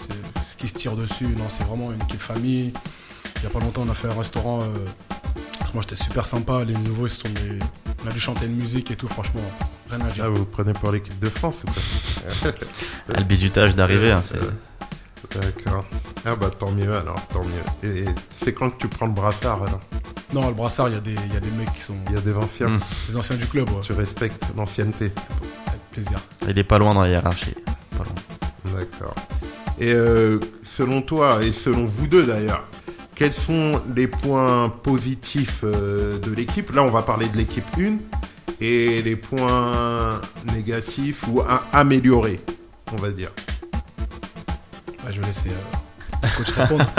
qui se tirent dessus. Non, c'est vraiment une équipe famille. Il n'y a pas longtemps, on a fait un restaurant. euh, franchement, c'était super sympa. Les nouveaux, ils sont des- on a dû chanter une musique et tout. Franchement, rien à dire. Ah, vous vous prenez pour l'équipe de France ou quoi? [laughs] Le bizutage d'arrivée, hein, c'est- D'accord. Ah bah tant mieux alors, tant mieux. Et, et c'est quand que tu prends le brassard alors? Non, le brassard, il y, a des- il y a des mecs qui sont Il y a des anciens, Mm. des anciens du club. ouais. tu respectes l'ancienneté. Avec plaisir. il est pas loin dans la hiérarchie. Pas loin. D'accord. Et euh, selon toi, et selon vous deux d'ailleurs, quels sont les points positifs euh, de l'équipe? Là, on va parler de l'équipe 1 et les points négatifs ou à améliorer, on va dire. Bah, je vais laisser euh, coach répondre. [laughs]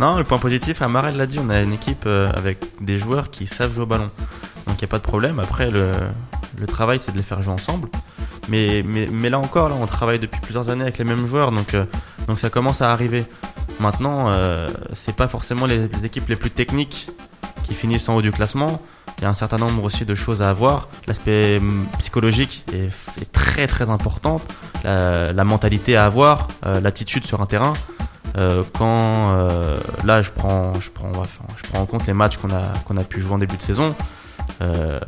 Non, le point positif, Amarel l'a dit, on a une équipe euh, avec des joueurs qui savent jouer au ballon. Donc il n'y a pas de problème. Après, le, travail, c'est de les faire jouer ensemble. Mais, là encore, on travaille depuis plusieurs années avec les mêmes joueurs, donc, euh, ça commence à arriver. Maintenant, euh, c'est pas forcément les, les équipes les plus techniques qui finissent en haut du classement. Il y a un certain nombre aussi de choses à avoir. L'aspect hum, psychologique est, est très très important. La, la mentalité à avoir, euh, l'attitude sur un terrain. Euh, quand euh, là je prends je prends je prends en compte les matchs qu'on a qu'on a pu jouer en début de saison. Euh,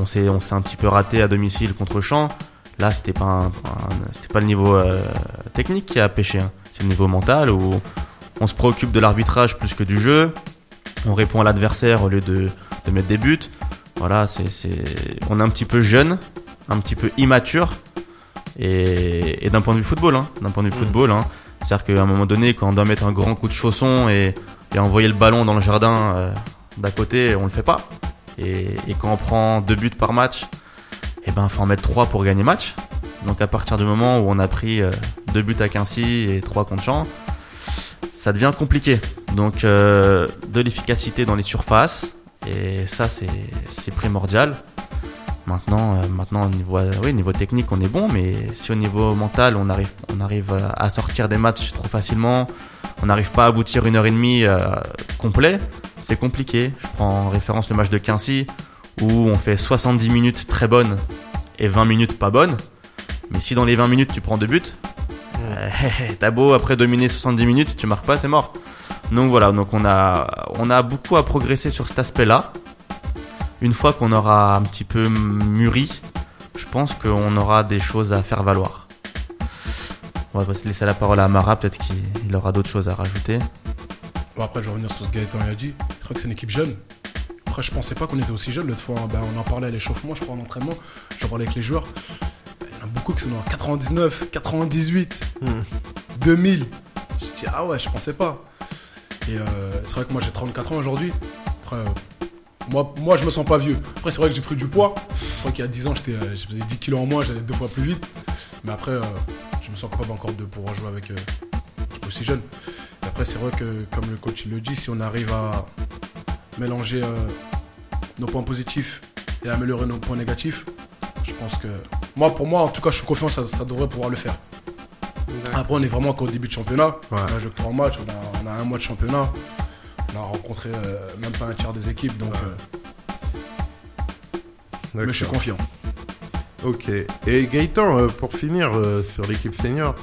on s'est on s'est un petit peu raté à domicile contre Champ. Là c'était pas c'était pas le niveau euh, technique qui a pêché hein. c'est le niveau mental où on se préoccupe de l'arbitrage plus que du jeu. On répond à l'adversaire au lieu de, de mettre des buts. Voilà c'est on est un petit peu jeune un petit peu immature et, et d'un point de vue football, hein, d'un point de vue football, hein, c'est-à-dire qu'à un moment donné, quand on doit mettre un grand coup de chausson et, et envoyer le ballon dans le jardin euh, d'à côté, on le fait pas. Et, et quand on prend deux buts par match, eh ben faut en mettre trois pour gagner match. Donc à partir du moment où on a pris euh, deux buts à Quincy et trois contre Champ, ça devient compliqué. Donc euh, de l'efficacité dans les surfaces et ça c'est primordial. Maintenant, euh, maintenant au niveau, euh, niveau technique, on est bon, mais si au niveau mental, on arrive, euh, à sortir des matchs trop facilement, on n'arrive pas à aboutir une heure et demie euh, complet, c'est compliqué. Je prends en référence le match de Quincy où on fait 70 minutes très bonnes et 20 minutes pas bonnes. Mais si dans les 20 minutes tu prends deux buts, [laughs] t'as beau après dominer 70 minutes, tu marques pas, c'est mort. Donc voilà, donc on a beaucoup à progresser sur cet aspect-là. Une fois qu'on aura un petit peu mûri, je pense qu'on aura des choses à faire valoir. On va laisser la parole à Amara, peut-être qu'il il aura d'autres choses à rajouter. Bon, après, je vais revenir sur ce que Gaëtan a dit. Je crois que c'est une équipe jeune. Après, je pensais pas qu'on était aussi jeune. L'autre fois, ben, on en parlait à l'échauffement, je crois, en entraînement. Je parlais avec les joueurs. Il y en a beaucoup qui sont en 99, 98, Hmm. 2000. Je dis, ah ouais, je pensais pas. Et euh, c'est vrai que moi, j'ai 34 ans aujourd'hui. Après, moi, moi, je me sens pas vieux. Après, c'est vrai que j'ai pris du poids. Je crois qu'il y a 10 ans, j'étais, euh, je faisais 10 kilos en moins, j'allais deux fois plus vite. Mais après, euh, je me sens capable encore de pouvoir jouer avec euh, aussi jeune. Et après, c'est vrai que, comme le coach le dit, si on arrive à mélanger euh, nos points positifs et améliorer nos points négatifs, je pense que. Moi, pour moi, en tout cas, je suis confiant, ça, ça devrait pouvoir le faire. Après, on est vraiment qu'au début de championnat. Ouais. On a joué que trois matchs, on a, on a un mois de championnat. On a rencontré euh, même pas un tiers des équipes, donc. euh, mais je suis confiant. Ok. Et Gaëtan, euh, pour finir euh, sur l'équipe senior,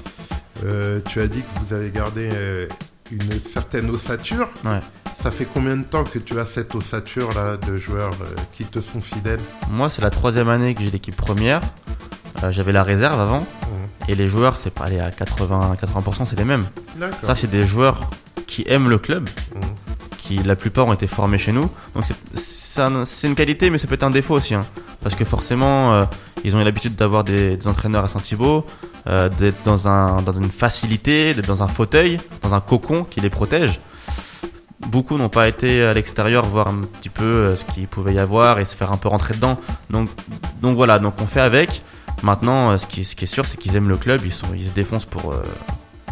euh, tu as dit que vous avez gardé euh, une certaine ossature. Ouais. Ça fait combien de temps que tu as cette ossature là de joueurs euh, qui te sont fidèles? Moi, c'est la troisième année que j'ai l'équipe première. Euh, J'avais la réserve avant. Et les joueurs, c'est pas aller à 80, 80%, c'est les mêmes. D'accord. Ça, c'est des joueurs qui aiment le club. La plupart ont été formés chez nous. Donc c'est- c'est un- c'est une qualité, mais ça peut être un défaut aussi. hein. Parce que forcément, euh, ils ont eu l'habitude d'avoir des, entraîneurs à Saint-Thibault, euh, d'être dans, un, dans une facilité, d'être dans un fauteuil, dans un cocon qui les protège. beaucoup n'ont pas été à l'extérieur voir un petit peu euh, ce qu'il pouvait y avoir et se faire un peu rentrer dedans. Donc, voilà, donc on fait avec. Maintenant, ce qui, est sûr, c'est qu'ils aiment le club, ils, se défoncent pour,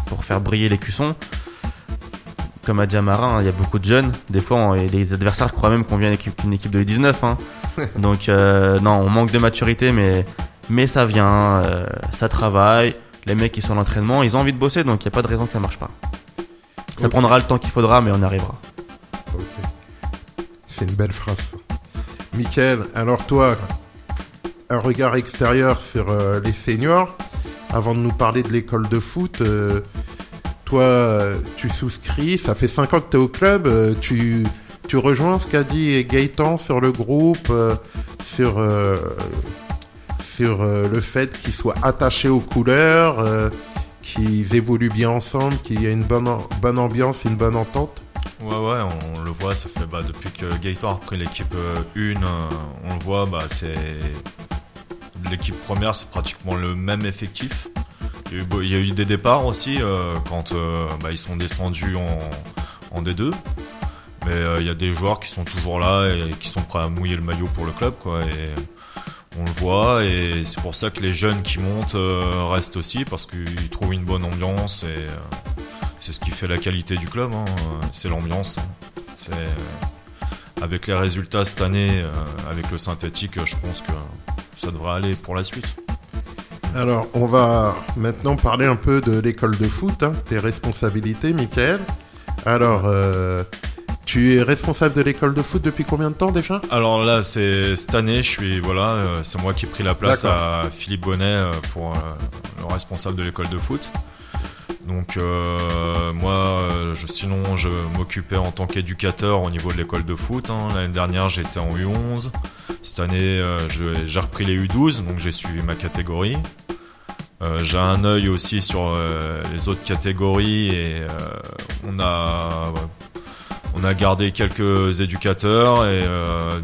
pour faire briller les cuissons. Comme a dit Amarin, hein, il y a beaucoup de jeunes. Des fois, on- et les adversaires croient même qu'on vient avec une équipe de U19. hein. [laughs] Donc, euh, non, on manque de maturité, mais, mais ça vient, euh, ça travaille. Les mecs qui sont à l'entraînement, ils ont envie de bosser, donc il n'y a pas de raison que ça marche pas. Ça prendra le temps qu'il faudra, mais on y arrivera. Ok. C'est une belle phrase. ça. Mickaël, alors toi, un regard extérieur sur euh, les seniors, avant de nous parler de l'école de foot, toi, tu souscris, ça fait 5 ans que tu es au club, euh, tu, rejoins ce qu'a dit Gaëtan sur le groupe, euh, sur, euh, le fait qu'ils soient attachés aux couleurs, qu'ils évoluent bien ensemble, qu'il y a une bonne, bonne ambiance, une bonne entente? Ouais, ouais, on le voit, ça fait bah, depuis que Gaëtan a repris l'équipe 1, on le voit, bah, c'est. L'équipe première, c'est pratiquement le même effectif. Il y a eu, beau- il y a eu des départs aussi euh, quand euh, bah, ils sont descendus en, en D2. Mais euh, il y a des joueurs qui sont toujours là et qui sont prêts à mouiller le maillot pour le club, quoi. Et on le voit, et c'est pour ça que les jeunes qui montent euh, restent aussi parce qu'ils trouvent une bonne ambiance et. euh, c'est ce qui fait la qualité du club, hein, c'est l'ambiance. Euh, avec les résultats cette année, avec le synthétique, je pense que ça devrait aller pour la suite. Alors, on va maintenant parler un peu de l'école de foot, hein, tes responsabilités, Michael. Alors, euh, tu es responsable de l'école de foot depuis combien de temps déjà? Alors là, c'est cette année, je suis voilà, euh, c'est moi qui ai pris la place à Philippe Bonnet euh, pour le responsable de l'école de foot. Donc euh, moi, euh, sinon, je m'occupais en tant qu'éducateur au niveau de l'école de foot. hein. L'année dernière, j'étais en U11. Cette année, euh, j'ai repris les U12, donc j'ai suivi ma catégorie. Euh, j'ai un œil aussi sur euh, les autres catégories et euh, on a on a gardé quelques éducateurs et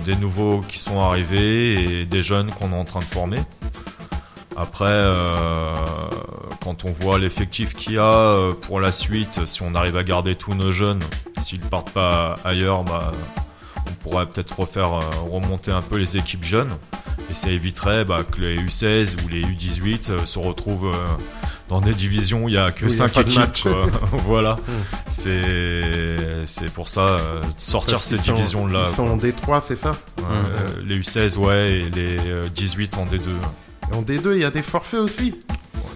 des nouveaux qui sont arrivés et des jeunes qu'on est en train de former. Après, euh, quand on voit l'effectif qu'il y a euh, pour la suite, si on arrive à garder tous nos jeunes, s'ils partent pas ailleurs, bah, on pourrait peut-être refaire euh, remonter un peu les équipes jeunes. Et ça éviterait bah, que les U16 ou les U18 euh, se retrouvent dans des divisions où il y a que Où il y a 5 pas de équipes. quoi. [laughs] [laughs] voilà. C'est c'est pour ça de sortir Parce ces divisions-là. Ils sont en D3, c'est ça? Euh, les U16, ouais, et les euh, 18 en D2. En D2, il y a des forfaits aussi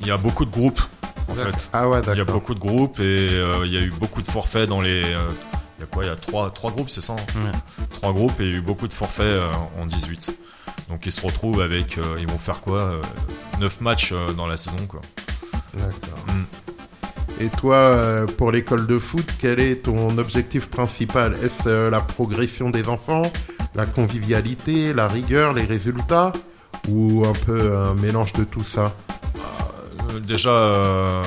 Il y a beaucoup de groupes, en D'accord. fait. Ah ouais, Il y a d'accord. beaucoup de groupes et euh, il y a eu beaucoup de forfaits dans les. euh, il y a quoi Il y a trois, trois groupes, c'est ça hein Ouais. Trois groupes et il y a eu beaucoup de forfaits euh, en 18. Donc ils se retrouvent avec. euh, ils vont faire quoi euh, 9 matchs euh, dans la saison, quoi. D'accord. Mm. Et toi, pour l'école de foot, quel est ton objectif principal? Est-ce la progression des enfants, la convivialité, la rigueur, les résultats? Ou un peu un mélange de tout ça Euh, déjà, euh,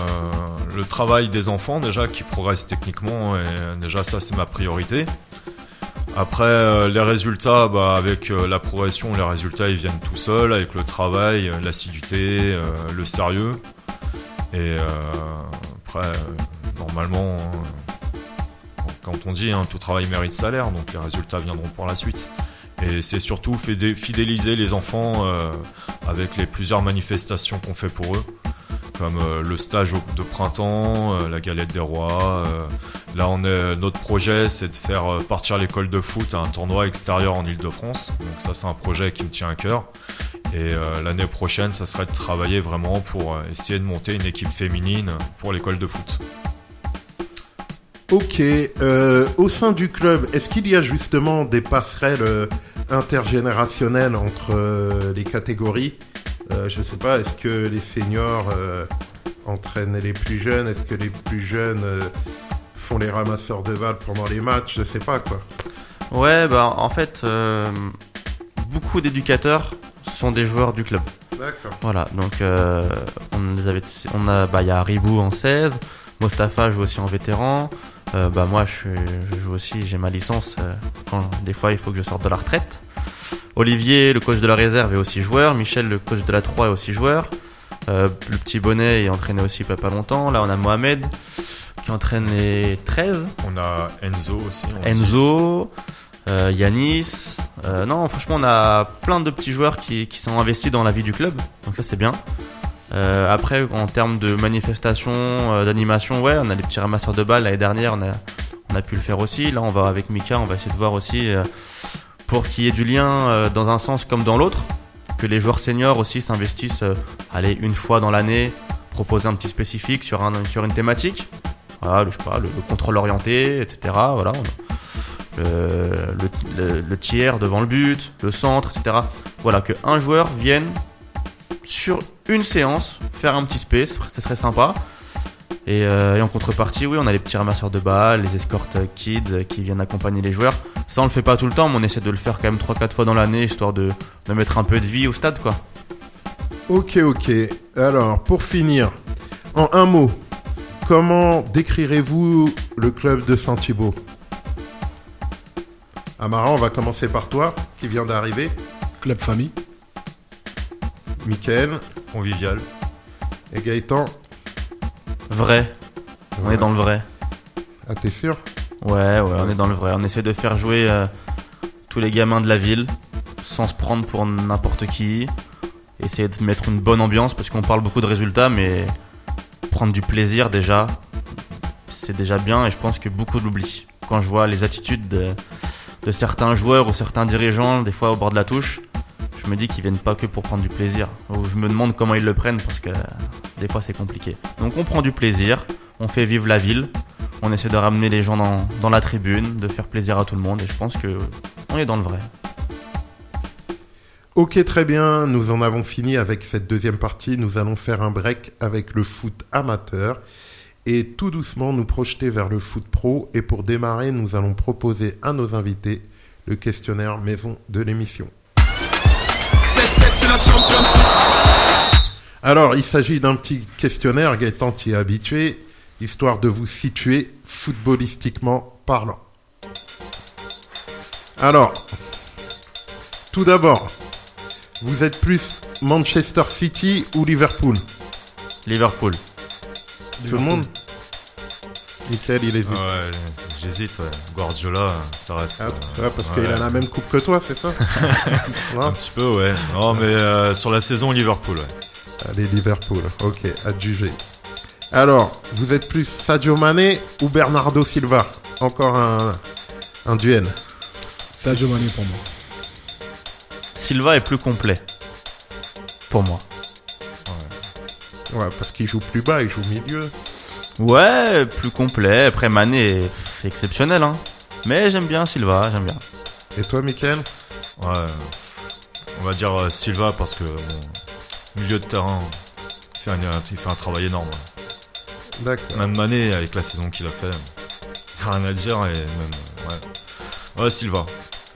le travail des enfants, déjà, qui progressent techniquement, et déjà, ça, c'est ma priorité. Après, euh, les résultats, bah, avec euh, la progression, les résultats, ils viennent tout seuls, avec le travail, euh, l'assiduité, euh, le sérieux. Et euh, après, euh, normalement, euh, quand on dit, hein, tout travail mérite salaire, donc les résultats viendront pour la suite. Et c'est surtout fidéliser les enfants euh, avec les plusieurs manifestations qu'on fait pour eux comme euh, le stage de printemps, euh, la galette des rois. là, on est, notre projet, c'est de faire partir l'école de foot à un tournoi extérieur en Ile-de-France. Donc ça, c'est un projet qui me tient à cœur. Et l'année prochaine, ça serait de travailler vraiment pour essayer de monter une équipe féminine pour l'école de foot. Ok. euh, au sein du club, est-ce qu'il y a justement des passerelles euh, intergénérationnelles entre euh, les catégories? Euh, Je sais pas, est-ce que les seniors euh, entraînent les plus jeunes? Est-ce que les plus jeunes font les ramasseurs de balles pendant les matchs? Je sais pas quoi. Ouais, bah en fait, beaucoup d'éducateurs sont des joueurs du club. D'accord. Voilà, donc on les avait, on a, bah il y a Ribou en 16, Mostafa joue aussi en vétéran. Euh, bah moi je, joue aussi, j'ai ma licence. euh, quand des fois il faut que je sorte de la retraite. Olivier, le coach de la réserve, est aussi joueur. Michel, le coach de la 3, est aussi joueur. Euh, le petit bonnet est entraîné aussi pas, pas longtemps. Là on a Mohamed qui entraîne les 13. On a Enzo aussi. en Enzo, Yanis. Non, franchement, on a plein de petits joueurs qui, qui sont investis dans la vie du club. Donc ça, c'est bien. Euh, après, en termes de manifestation, euh, d'animation, ouais, on a des petits ramasseurs de balles. L'année dernière, on a, pu le faire aussi. Là, on va avec Mika, on va essayer de voir aussi euh, pour qu'il y ait du lien euh, dans un sens comme dans l'autre. Que les joueurs seniors aussi s'investissent, allez, une fois dans l'année, proposer un petit spécifique sur, un, sur une thématique. Voilà, le, je sais pas, le, le contrôle orienté, etc. Voilà, le- le tiers devant le but, le centre, etc. Voilà, que un joueur vienne sur une séance faire un petit space, ce serait sympa. Et, euh, et en contrepartie, oui, on a les petits ramasseurs de balles, les escortes kids qui viennent accompagner les joueurs. Ça, on le fait pas tout le temps, mais on essaie de le faire quand même 3-4 fois dans l'année, histoire de, de mettre un peu de vie au stade, quoi. Ok, ok. Alors, pour finir, en un mot, comment décrirez-vous le club de Saint-Thibault? Amara, on va commencer par toi, qui vient d'arriver. Club famille. Mickaël Convivial. et Gaëtan. Vrai. On est dans le vrai. Ah, t'es sûr? Ouais, ouais, on est dans le vrai. On essaie de faire jouer euh, tous les gamins de la ville sans se prendre pour n'importe qui. Essayer de mettre une bonne ambiance parce qu'on parle beaucoup de résultats, mais prendre du plaisir déjà, c'est déjà bien et je pense que beaucoup l'oublient. Quand je vois les attitudes de, de certains joueurs ou certains dirigeants, des fois au bord de la touche, je me dis qu'ils viennent pas que pour prendre du plaisir. Ou je me demande comment ils le prennent parce que des fois c'est compliqué. Donc on prend du plaisir, on fait vivre la ville, on essaie de ramener les gens dans, dans la tribune, de faire plaisir à tout le monde et je pense que on est dans le vrai. Ok, très bien. Nous en avons fini avec cette deuxième partie. Nous allons faire un break avec le foot amateur et tout doucement nous projeter vers le foot pro. Et pour démarrer, nous allons proposer à nos invités le questionnaire maison de l'émission. 7-7, c'est la Champions League. Alors, il s'agit d'un petit questionnaire, Gaëtan t'y est habitué, histoire de vous situer footballistiquement parlant. Alors, tout d'abord, vous êtes plus Manchester City ou Liverpool? Liverpool. Tout le monde? Michael, il hésite. Ouais, j'hésite, ouais. Guardiola, ça reste. Ah, euh, ouais, parce ouais. qu'il a la même coupe que toi, c'est ça [laughs] Un petit peu, ouais. Non, mais euh, sur la saison, Liverpool, ouais. Allez, Liverpool. Ok, juger. Alors, vous êtes plus Sadio Mané ou Bernardo Silva? Encore un, un duel. Sadio Mané pour moi. Silva est plus complet. Pour moi. Ouais, parce qu'il joue plus bas, il joue milieu. Ouais, plus complet. Après Mané est exceptionnel hein. Mais j'aime bien Silva, j'aime bien. Et toi, Michael? Ouais. On va dire euh, Silva parce que, bon, milieu de terrain, il fait un, il fait un travail énorme. ouais. D'accord. Même Mané, avec la saison qu'il a fait, rien à dire et même, ouais. Ouais, Silva.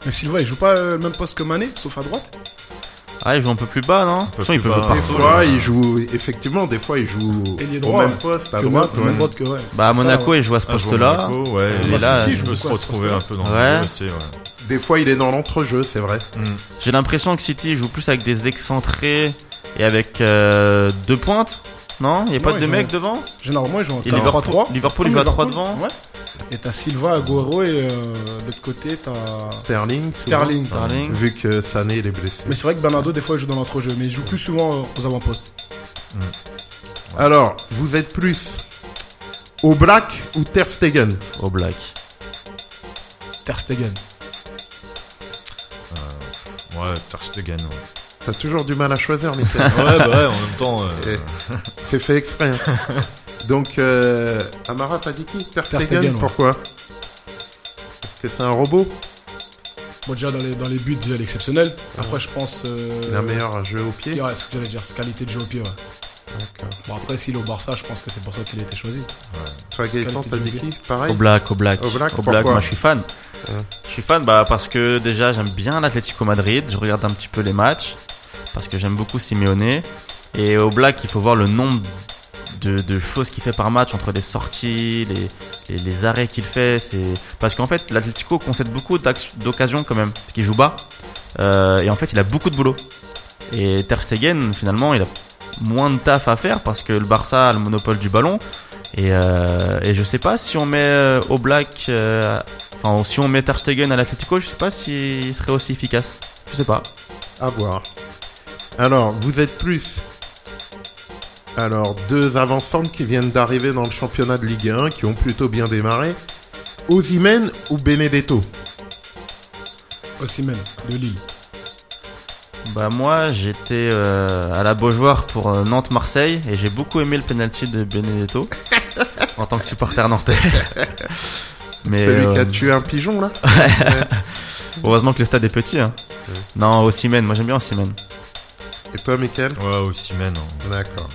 Mais Silva, il joue pas euh, le même poste que Mané, sauf à droite? Ah, il joue un peu plus bas, non De toute façon, il peut jouer bas. Des partout. fois, là. il joue, effectivement, des fois, il joue au même ouais. poste, à droite. même, ouais. même droite que ouais. Bah, à Monaco, il joue à ce poste-là. Monaco, ouais. Et là, City, il je me suis retrouvé un peu dans Ouais. le jeu aussi, ouais. Des fois, il est dans l'entrejeu, c'est vrai. Mm. J'ai l'impression que City joue plus avec des excentrés et avec euh, deux pointes. Non Il n'y a pas Non, de ont- devant Généralement, ils jouent en Et Liverpool, 4-3-3. Liverpool, il joue à 3 Liverpool, devant. Ouais. Et t'as Silva, Aguero et euh, de l'autre côté, t'as Sterling. Sterling. Sterling. Vu que Sané, il est blessé. Mais c'est vrai que Bernardo, des fois, il joue dans l'entrejeu, mais il joue plus souvent euh, aux avant-postes. Alors, vous êtes plus au Black ou Ter Stegen Au black. Ter Stegen. Ouais, Ter Stegen, ouais. T'as toujours du mal à choisir, Michael. [laughs] ouais, bah ouais, en même temps. euh, C'est fait exprès. hein. [laughs] Donc, euh, Amara, t'as dit qui Ter Ter Stegen, ouais. pourquoi Parce que c'est un robot Bon, déjà, dans les, dans les buts, déjà, il est exceptionnel. Après, je pense. Euh, Il a meilleur à jouer au pied Ouais, c'est ce que j'allais dire, c'est qualité de jeu au pied, ouais. D'accord. Bon, après, s'il est au Barça, je pense que c'est pour ça qu'il a été choisi. Toi, Gaëtan, t'as dit qui Pareil Au black, au black. Au black, au black, pourquoi moi je suis fan. Ouais. Je suis fan bah, parce que déjà j'aime bien l'Atlético Madrid, je regarde un petit peu les matchs, parce que j'aime beaucoup Simeone. Et au black, il faut voir le nombre de, de choses qu'il fait par match entre les sorties, les, les, les arrêts qu'il fait. C'est Parce qu'en fait, l'Atlético concède beaucoup d'occasions quand même, parce qu'il joue bas. Euh, et en fait, il a beaucoup de boulot. Et Ter Stegen, finalement, il a moins de taf à faire parce que le Barça a le monopole du ballon. Et, euh, et je sais pas si on met euh, au Black, euh, enfin si on met Ter Stegen à l'Atlético, je sais pas s'il serait aussi efficace. Je sais pas. À voir. Alors, vous êtes plus. Alors, deux avancantes qui viennent d'arriver dans le championnat de Ligue 1, qui ont plutôt bien démarré. Osimhen ou Benedetto? Osimhen, de Lille. Bah moi j'étais euh, à la Beaujoire pour euh, Nantes-Marseille et j'ai beaucoup aimé le penalty de Benedetto [laughs] en tant que supporter nantais. [laughs] Mais Celui qui a euh, tué un pigeon, là [laughs] heureusement que le stade est petit. Hein. Non, Osimhen, moi j'aime bien Osimhen. Et toi, Michael Ouais, aussi men. hein. D'accord.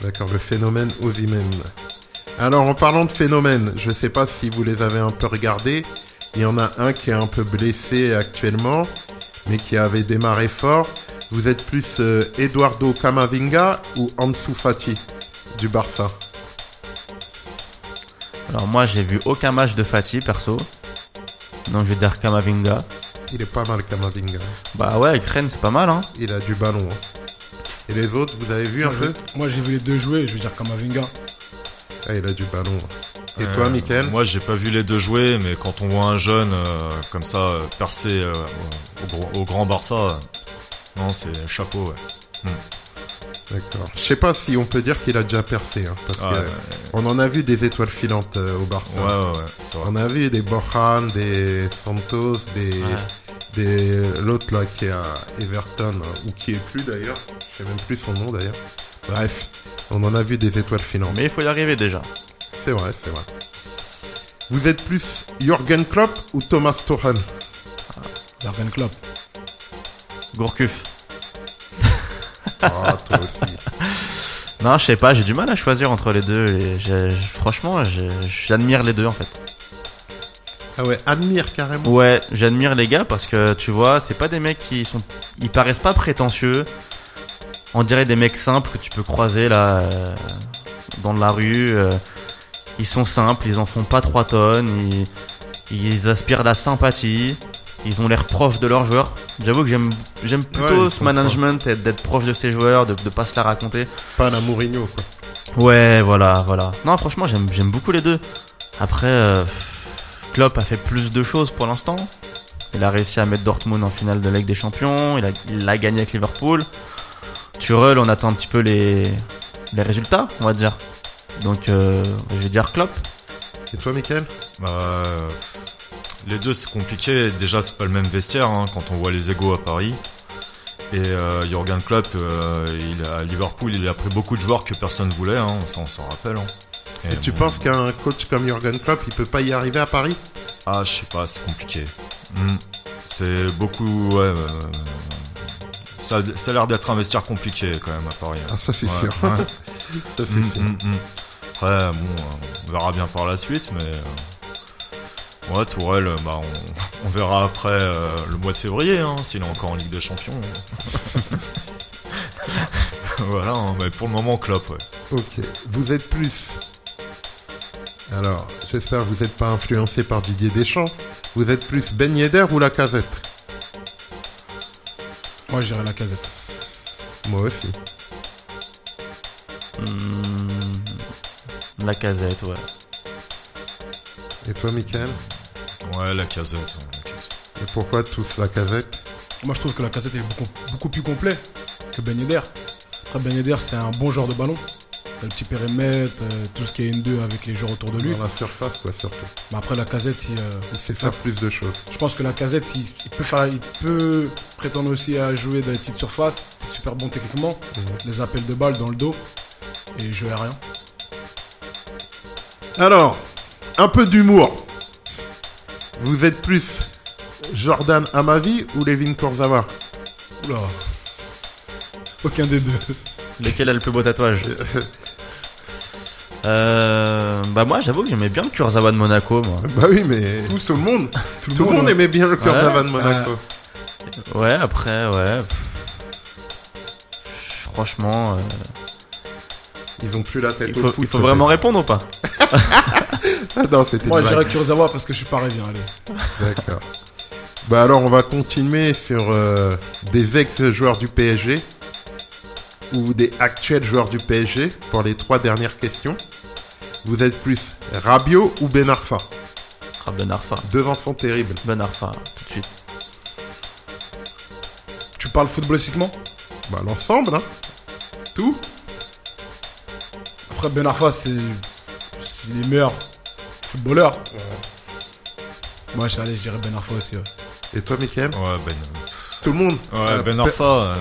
D'accord, le phénomène Osimhen. Alors, en parlant de phénomène, je sais pas si vous les avez un peu regardés. Il y en a un qui est un peu blessé actuellement, mais qui avait démarré fort. Vous êtes plus euh, Eduardo Camavinga ou Ansu Fati du Barça? Alors moi j'ai vu aucun match de Fatih perso. Donc je vais dire Kamavinga. Il est pas mal, Camavinga. Bah ouais, avec Rennes c'est pas mal hein. Il a du ballon. hein. Et les autres, vous avez vu un Moi, peu? je- Moi, j'ai vu les deux jouer, je veux dire Kamavinga. Ah, il a du ballon. hein. Et Euh, toi, Michael Moi, j'ai pas vu les deux jouer, mais quand on voit un jeune euh, comme ça euh, percer euh, au, grand Barça, euh, non, c'est chapeau. Ouais. D'accord. Je sais pas si on peut dire qu'il a déjà percé, hein, parce Ah, que ouais, on en a vu des étoiles filantes euh, au Barça. ouais, ouais, ouais, c'est vrai. On a vu des Borjan, des Santos, des, Ouais. des l'autre là qui est à Everton hein, ou qui est plus d'ailleurs. Je sais même plus son nom d'ailleurs. Bref, on en a vu des étoiles filantes. Mais il faut y arriver déjà. C'est vrai, c'est vrai. Vous êtes plus Jürgen Klopp ou Thomas Tuchel? Jurgen Klopp. Gourcuff. Ah, toi aussi. [laughs] Non, je sais pas, j'ai du mal à choisir entre les deux. Et j'ai- franchement, j'ai- j'admire les deux en fait. Ah ouais, admire carrément. Ouais, j'admire les gars parce que tu vois, c'est pas des mecs qui sont. Ils paraissent pas prétentieux. On dirait des mecs simples que tu peux croiser là euh, dans la rue. euh, ils sont simples, ils en font pas 3 tonnes. Ils, ils aspirent la sympathie. Ils ont l'air proches de leurs joueurs. J'avoue que j'aime j'aime plutôt ce management et d'être proche de ses joueurs, de, de pas se la raconter. Pas la Mourinho quoi. Ouais, voilà, voilà. Non, franchement, j'aime j'aime beaucoup les deux. Après, euh, Klopp a fait plus de choses pour l'instant. Il a réussi à mettre Dortmund en finale de Ligue des Champions. Il a, il a gagné avec Liverpool. Tuchel, on attend un petit peu les, les résultats, on va dire. Donc, euh, je vais dire Klopp. Et toi, Michael Bah, euh, les deux, c'est compliqué. Déjà, c'est pas le même vestiaire hein, quand on voit les égaux à Paris. Et euh, Jurgen Klopp, euh, il a, à Liverpool, il a pris beaucoup de joueurs que personne voulait, hein, on s'en- on s'en rappelle. hein. Et tu bon, penses qu'un coach comme Jürgen Klopp, il peut pas y arriver à Paris? Ah, je sais pas, c'est compliqué. Hmm. C'est beaucoup. Ouais, euh, ça, ça a l'air d'être un vestiaire compliqué quand même à Paris. Ah, ça c'est Ouais, sûr. ouais. [laughs] c'est Mm, mm, mm. Après, bon, euh, on verra bien par la suite, mais. euh, Ouais, Tourelle, euh, bah, on, [laughs] on verra après euh, le mois de février, hein, s'il est encore en Ligue des Champions. [laughs] voilà, hein, mais pour le moment, Klopp, ouais. Ok. Vous êtes plus. Alors, j'espère que vous n'êtes pas influencé par Didier Deschamps. Vous êtes plus Ben Yedder ou la casette? Moi, j'irais la casette. Moi aussi. Hmm, la casette, ouais. Et toi, Michael? Ouais, la casette. ouais, la casette. Et pourquoi tous la casette? Moi, je trouve que la casette est beaucoup, beaucoup plus complet que Ben Yedder. Après, Ben Yedder, c'est un bon joueur de ballon. T'as le petit périmètre, euh, tout ce qui est N2 avec les joueurs autour de lui. Dans la surface, quoi, surtout. Mais après, la casette, il, euh, Il sait faire plus de choses. je pense que la casette, il, il peut faire, il peut prétendre aussi à jouer dans les petites surfaces. C'est super bon techniquement. Les appels de balles dans le dos. Et je rien. Alors, un peu d'humour. Vous êtes plus Jordan Amavi ou Levin Kurzawa Oula. Aucun des deux. Lequel a le plus beau tatouage euh, Bah moi j'avoue que j'aimais bien le Kurzawa de Monaco moi. Bah oui, mais [laughs] tout, le monde, tout, le monde ouais. aimait bien le Kurzawa de. Monaco. Ouais après ouais. Franchement, euh, Ils ont plus la tête il au faut, foot. il faut vraiment répondre ou pas [laughs] Ah non, c'était Moi, blague. Kurzawa parce que je suis parisien. Allez. D'accord. Bah alors, on va continuer sur euh, des ex-joueurs du PSG ou des actuels joueurs du PSG pour les trois dernières questions. Vous êtes plus Rabiot ou Ben Arfa? Ah, Ben Arfa. Deux enfants terribles. Ben Arfa, tout de suite. Tu parles footballistiquement Bah, l'ensemble, hein. Tout Après, Ben Arfa, c'est c'est les meilleurs footballeurs. Moi, je allé, je dirais Ben Arfa aussi. ouais. Et toi, Mickaël Ouais, Ben. Tout le monde? Ouais, Euh, Ben Arfa, euh,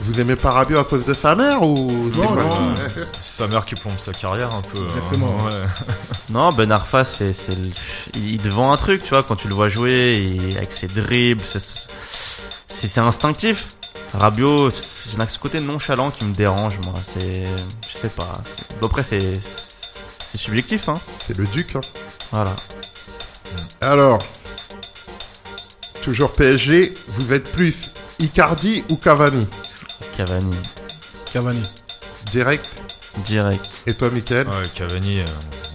Vous aimez pas Rabiot à cause de sa mère ou c'est Non, sa mère qui plombe sa carrière un peu. hein. Exactement. Ouais. Non, Ben Arfa, c'est, c'est le- il te vend un truc, tu vois, quand tu le vois jouer, il- avec ses dribbles, c'est, c'est, c'est instinctif. Rabiot, c'est- j'ai ce côté nonchalant qui me dérange, moi. C'est, je sais pas. bon, après, c'est, c'est subjectif, hein. C'est le duc, hein. Voilà. Alors, toujours PSG, vous êtes plus Icardi ou Cavani? Cavani, Cavani. Direct? direct. Et toi, Mickaël? Ouais, Cavani, euh,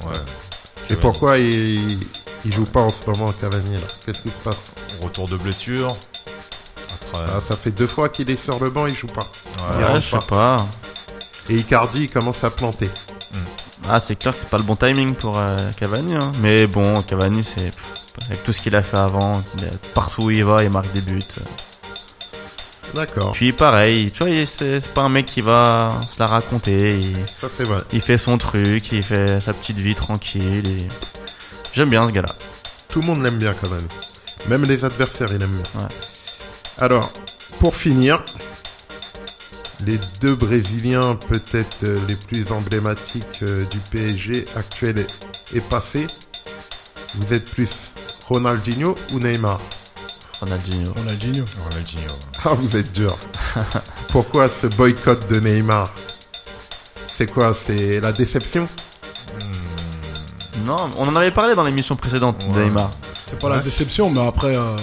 ouais. Et Cavani. pourquoi il, il joue pas en ce moment, Cavani là Qu'est-ce qui se passe? Retour de blessure. Après, Ah, Ça fait deux fois qu'il est sur le banc, il joue pas. ouais. il Ouais, rentre je sais pas. Et Icardi, il commence à planter. Ah, c'est clair que c'est pas le bon timing pour euh, Cavani, hein. Mais bon, Cavani, c'est, avec tout ce qu'il a fait avant, il est- partout où il va, il marque des buts. D'accord, Puis pareil, tu vois, il- c'est pas un mec qui va se la raconter. Il, ça c'est vrai. il fait son truc, il fait sa petite vie tranquille. Et... J'aime bien ce gars-là. Tout le monde l'aime bien, Cavani. Même les adversaires, ils l'aiment bien. Ouais. Alors, pour finir, les deux Brésiliens peut-être euh, les plus emblématiques euh, du PSG actuel et, passé. Vous êtes plus Ronaldinho ou Neymar? Ronaldinho. Ronaldinho. Ronaldinho. Ah, vous êtes dur. [laughs] Pourquoi ce boycott de Neymar? C'est quoi? C'est la déception? Non, on en avait parlé dans l'émission précédente de Ouais. Neymar. C'est pas la déception, mais après. euh,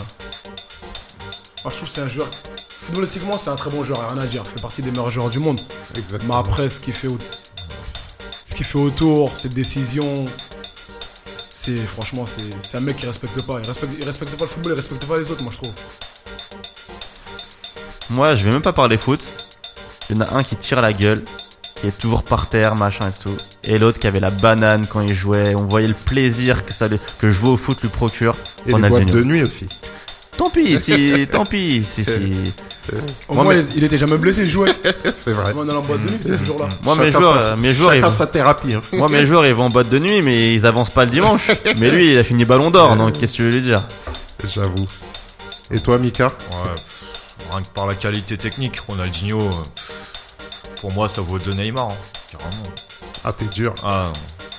Moi, je trouve que c'est un joueur. Footballistiquement, c'est un très bon joueur, rien à dire. Il fait partie des meilleurs joueurs du monde. Mais Exactement. après, ce qu'il fait, au- ce qu'il fait autour, ses décisions, c'est franchement, c'est c'est un mec qui respecte pas. Il respecte, il respecte pas le football, il respecte pas les autres, moi je trouve. Moi, je vais même pas parler foot. Il y en a un qui tire la gueule, qui est toujours par terre, machin et tout. Et l'autre qui avait la banane quand il jouait. On voyait le plaisir que, ça, que jouer au foot lui procure. Et les boîtes de nuit aussi. Tant pis, si, tant pis, si, si. Au Moi, moins, mais- il, il était jamais blessé, il jouait. [laughs] C'est vrai. Boîte de nuit, il était toujours là. Moi, mes Chacun joueurs, sa- euh, mes joueurs, ils Chacun vont, sa thérapie. hein. moi, mes joueurs, ils vont en boîte de nuit, mais ils avancent pas le dimanche. [laughs] Mais lui, il a fini ballon d'or, donc qu'est-ce que tu veux lui dire? J'avoue. Et toi, Mika? Ouais, pff, rien que par la qualité technique, Ronaldinho, euh, pour moi, ça vaut deux Neymar, hein, carrément. Ah, t'es dur. Ah,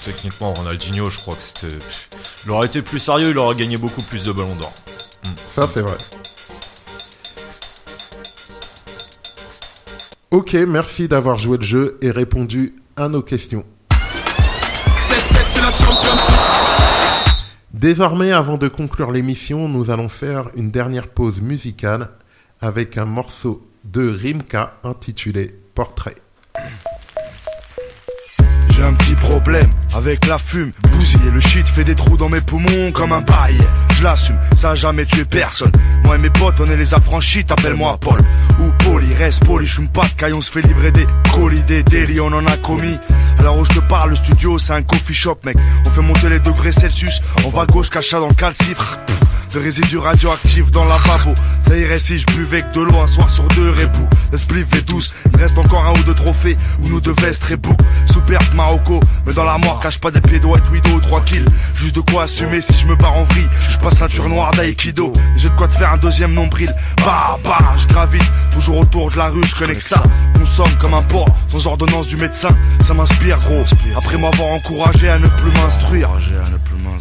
techniquement, Ronaldinho, je crois que c'était. pff, Il aurait été plus sérieux, il aurait gagné beaucoup plus de ballons d'or. Ça, c'est vrai. Ok, merci d'avoir joué le jeu et répondu à nos questions. 7-7, c'est la Champions League. Désormais, avant de conclure l'émission, nous allons faire une dernière pause musicale avec un morceau de Rimka intitulé Portrait. J'ai un petit problème avec la fume. Bousillé, le shit fait des trous dans mes poumons comme un bail. Je l'assume, ça a jamais tué personne. Moi et mes potes, on est les affranchis, t'appelles-moi Paul. Ou Poli, reste poli, j'fume pas de caille, on se fait livrer des colis, des délits, on en a commis. Alors où je te parle, le studio c'est un coffee shop, mec. On fait monter les degrés Celsius, on va gauche, cacha dans le calcifre. De résidus radioactifs dans la lavabo Ça irait si je buvais que de l'eau un soir sur deux rébou L'esprit fait douce, il reste encore un ou deux trophées Ou nous deux vestes très beaux Super Marocco, mais dans la mort cache pas des pieds doigts ou 3 kills. Juste de quoi assumer si je me barre en vrille. Je passe ceinture noire d'aïkido J'ai de quoi te faire un deuxième nombril. Bah bah, je gravite. Toujours autour de la rue, je connais que ça. Consomme comme un porc, sans ordonnance du médecin. Ça m'inspire gros, après m'avoir encouragé à ne plus m'instruire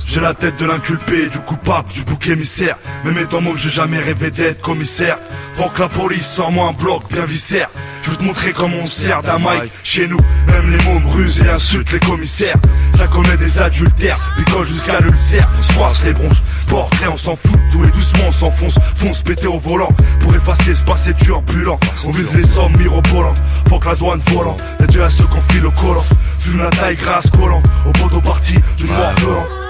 j'ai la tête de l'inculpé, du coupable, du bouc émissaire. Même étant môme, j'ai jamais rêvé d'être commissaire. Faut que la police sort-moi un bloc bien viscère. Je veux te montrer comment on sert d'un mic chez nous. Même les mômes rusent et insultent les commissaires. Ça commet des adultères, picole jusqu'à l'ulcère. On les bronches, portrait, on s'en fout. Tout et doucement, on s'enfonce, fonce péter au volant. Pour effacer ce passé turbulent. On vise les sommes mirobolantes. Faut que la douane volant. Adieu à ceux qu'on file au collant. Fume la taille grasse collante. Au poteau parti, d'une mort violente.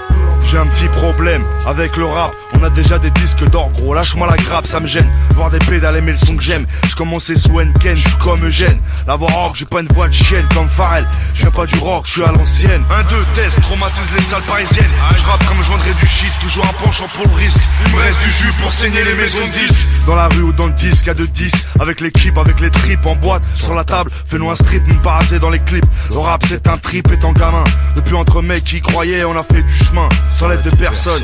J'ai un petit problème avec le rap. On a déjà des disques d'or, gros. Lâche-moi la grappe, ça me gêne. Voir des pédales aimer le son que j'aime. Je commençais sous Ken, je suis comme Eugène. La voix rock, j'ai pas une voix de chienne comme Pharrell. Je viens pas du rock, je suis à l'ancienne. Un, deux, test, traumatise les salles parisiennes. Je rappe comme je vendrais du schiste, toujours un penchant pour le risque. Il me reste du jus pour saigner les maisons de disques. Dans la rue ou dans le disque, à de 10. Avec l'équipe, avec les tripes en boîte. Sur la table, fais-nous un strip, nous paraser dans les clips. Le rap, c'est un trip étant gamin. Depuis entre mecs qui croyaient, on a fait du chemin. Sans l'aide de personne.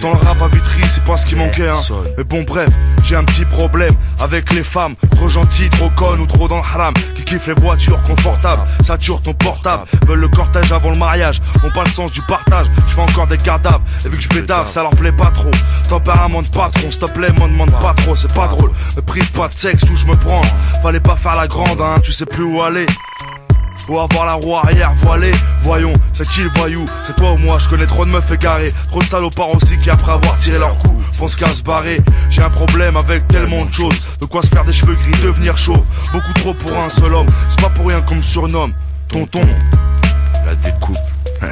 Dans le rap à Vitry, c'est pas ce qui manquait, hein. Mais bon, bref, j'ai un petit problème avec les femmes. Trop gentilles, trop connes ou trop dans le haram. Qui kiffent les voitures confortables. Sature ton portable. Veulent le cortège avant le mariage. On pas le sens du partage. Je fais encore des cadavres. Et vu que je pédave, ça leur plaît pas trop. Tempérament de patron, s'il te plaît, m'en demande pas trop. C'est pas drôle. Me prive pas de sexe où je me prends. Fallait pas faire la grande, hein. Tu sais plus où aller. Faut avoir la roue arrière voilée. Voyons, c'est qui le voyou? C'est toi ou moi Je connais trop de meufs égarées. Trop de salopards aussi qui après avoir tiré leur coup Pensent qu'à se barrer J'ai un problème avec tellement de choses. De quoi se faire des cheveux gris, devenir chauve Beaucoup trop pour un seul homme. C'est pas pour rien qu'on me surnomme. Tonton. La découpe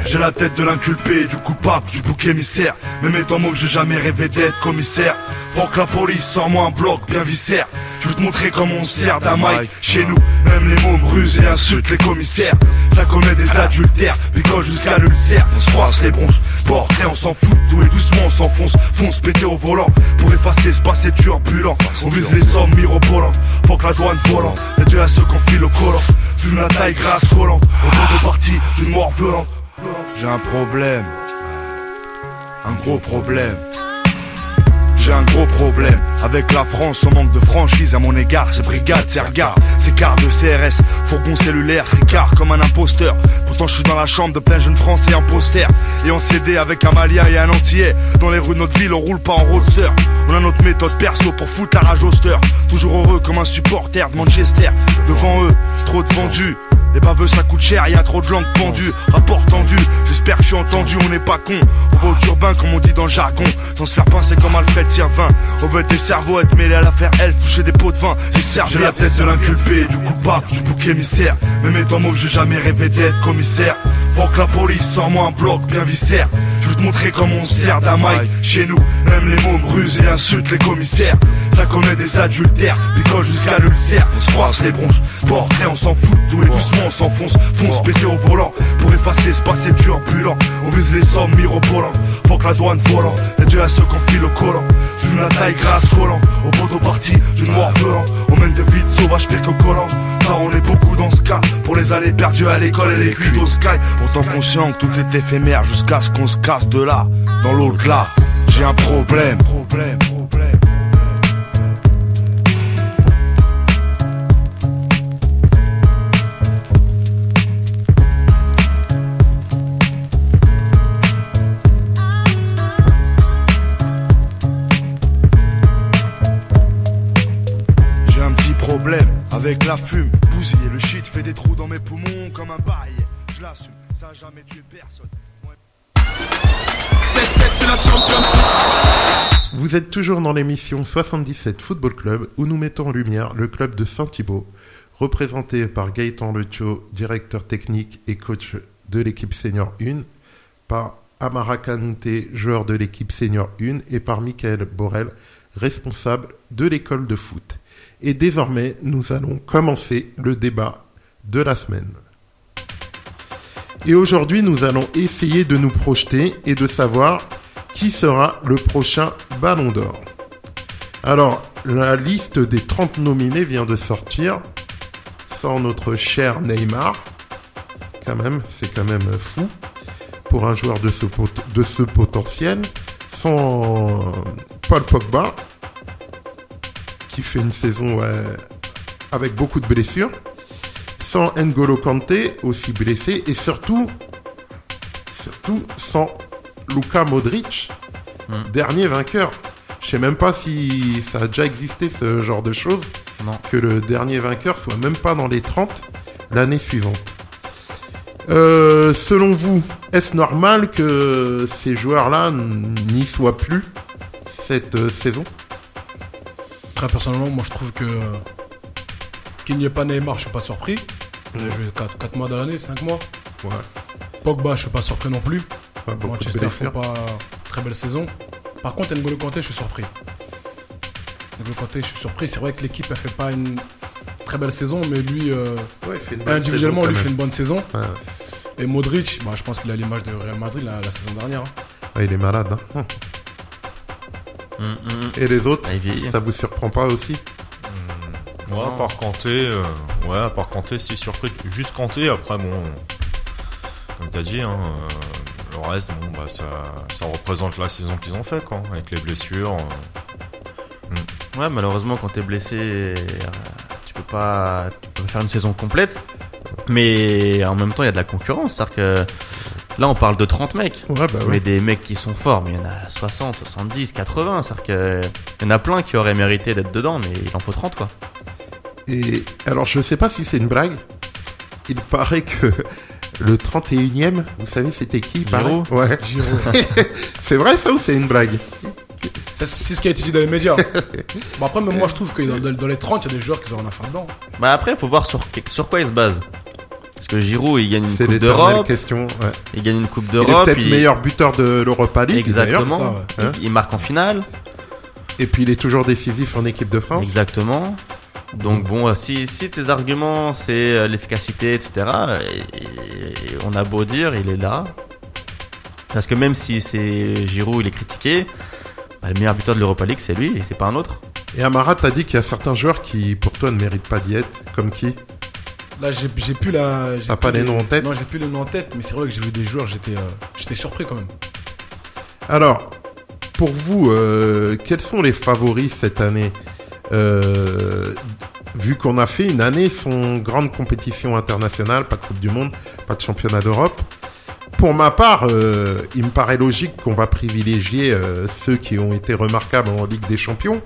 j'ai la tête de l'inculpé, du coupable, du bouc émissaire. Même étant môme, j'ai jamais rêvé d'être commissaire. Faut que la police sors-moi un bloc bien viscère. Je veux te montrer comment on sert d'un mic chez nous. Même les mômes rusent et insultent les commissaires. Ça commet des adultères, picole jusqu'à l'ulcère. On se froisse les bronches, portrait, on s'en fout. Tout et doucement, on s'enfonce, fonce péter au volant. Pour effacer ce passé turbulent. On vise les sommes mirobolantes. Faut que la douane volante. Les deux à ceux qu'on file au collant. Fume la taille grasse collante. Au de partie d'une mort violente. J'ai un problème. Un gros problème. J'ai un gros problème avec la France, on manque de franchise à mon égard. C'est brigade, c'est regard, c'est quart de CRS, fourgon cellulaire, tricard comme un imposteur. Pourtant, je suis dans la chambre de plein jeunes français imposteurs. Et on CD avec un malien et un antillais. Dans les rues de notre ville, on roule pas en roadster. On a notre méthode perso pour foutre la rage au stir. Toujours heureux comme un supporter de Manchester. Devant eux, trop de vendus. Les baveux ça coûte cher, y a trop de langues pendues, rapport tendu, j'espère que je suis entendu, on n'est pas con. On va au turbin comme on dit dans le jargon, sans se faire pincer comme Alfred vin. On veut des cerveaux être mêlés à l'affaire elle, toucher des pots de vin, j'ai servi la tête de l'inculpé, du coupable, du bouc émissaire. Même étant môme, j'ai jamais rêvé d'être commissaire. Faut que la police sort-moi un bloc bien viscère. Je veux te montrer comment on sert d'un mic chez nous. Même les mômes rusent et insultent les commissaires. Ça commet des adultères, picole jusqu'à l'ulcère. On se froisse les bronches, portrait, on s'en fout. Tout et doucement, on s'enfonce, fonce péter au volant. Pour effacer ce passé turbulent. On vise les sommes mirobolantes. Faut que la douane volante. Les deux à ceux qu'on file au collant. Fume la taille grasse collant. Au poteau parti d'une mort violente. On mène des vides sauvages pire que collant. Ça, on est beaucoup dans ce cas. Pour les années perdues à l'école et les cuites au sky. Pourtant conscient que tout est éphémère jusqu'à ce qu'on se casse de là. Dans l'au-delà, j'ai un problème. Problème, problème. Avec la fume. Bousiller le shit fait des trous dans mes poumons comme un bail. Je l'assume, ça a jamais tué personne. 7-7, c'est la Champions Vous êtes toujours dans l'émission 77 Football Club où nous mettons en lumière le club de Saint-Thibault, représenté par Gaëtan Letio, directeur technique et coach de l'équipe senior 1, par Amara Kanouté, joueur de l'équipe senior 1, et par Michael Borel, responsable de l'école de foot. Et désormais, nous allons commencer le débat de la semaine. Et aujourd'hui, nous allons essayer de nous projeter et de savoir qui sera le prochain Ballon d'Or. Alors, la liste des 30 nominés vient de sortir, sans notre cher Neymar. Quand même, c'est quand même fou pour un joueur de ce, de ce potentiel. Sans Paul Pogba, qui fait une saison ouais, avec beaucoup de blessures sans N'Golo Kanté, aussi blessé, et surtout, surtout sans Luka Modric, Hmm. dernier vainqueur. Je sais même pas si ça a déjà existé ce genre de choses, Non. que le dernier vainqueur soit même pas dans les 30 l'année suivante. Euh, selon vous, est-ce normal que ces joueurs-là n'y soient plus cette euh, saison? Très personnellement, moi je trouve que euh, qu'il n'y ait pas Neymar, je suis pas surpris. Il a joué 4, mois dans l'année, 5 mois. Ouais. Pogba, je suis pas surpris non plus. Ouais, Manchester font pas très belle saison. Par contre, N'Golo Kanté, je suis surpris. N'Golo Kanté, je suis surpris. C'est vrai que l'équipe a fait pas une très belle saison, mais lui, euh, Ouais, il fait une bonne individuellement, saison, lui fait une bonne saison. Ouais. Et Modric, bah, je pense qu'il a l'image de Real Madrid la, la saison dernière. hein. Ouais, il est malade. hein. Hum, hum. Et les autres, Ah, ça vous surprend pas aussi Ouais, à part Kanté, euh, ouais, à part Kanté, c'est surpris. Juste Kanté, après, bon, comme t'as dit, hein, euh, le reste, bon, bah, ça, ça représente la saison qu'ils ont fait, quoi, avec les blessures. euh. Ouais, malheureusement, quand t'es blessé, euh, tu peux pas, tu peux pas faire une saison complète. Mais en même temps, il y a de la concurrence. C'est-à-dire que là, on parle de 30 mecs. Ouais, bah Mais ouais. des mecs qui sont forts, mais il y en a 60, 70, 80. C'est-à-dire qu'il y en a plein qui auraient mérité d'être dedans, mais il en faut 30, quoi. Et alors, je sais pas si c'est une blague. Il paraît que le 31ème, vous savez, c'était qui Giroud Ouais. Giroud. [laughs] C'est vrai ça ou c'est une blague? C'est ce qui a été dit dans les médias. bon, après, même moi, je trouve que dans, les 30, il y a des joueurs qui ont rien à faire dedans. Bah après, il faut voir sur, sur quoi il se base. Parce que Giroud, il gagne une Coupe d'Europe. question. Ouais. Il gagne une Coupe Il est d'Europe. peut-être il- meilleur buteur de l'Europa League. Exactement. ça, ouais. il, il marque en finale. Et puis il est toujours décisif en équipe de France. Exactement. Donc bon, si, si tes arguments c'est euh, l'efficacité, etc., et- et on a beau dire, il est là. Parce que même si c'est Giroud, il est critiqué, bah, le meilleur buteur de l'Europa League, c'est lui et c'est pas un autre. Et Amara, t'as dit qu'il y a certains joueurs qui, pour toi, ne méritent pas d'y être. Comme qui? Là, j'ai plus la. T'as pas les noms en tête Non, j'ai plus les noms en tête, mais c'est vrai que j'ai vu des joueurs, j'étais euh, surpris quand même. Alors, pour vous, euh, quels sont les favoris cette année? Euh, Vu qu'on a fait une année sans grande compétition internationale, pas de Coupe du Monde, pas de championnat d'Europe. Pour ma part, il me paraît logique qu'on va privilégier ceux qui ont été remarquables en Ligue des Champions.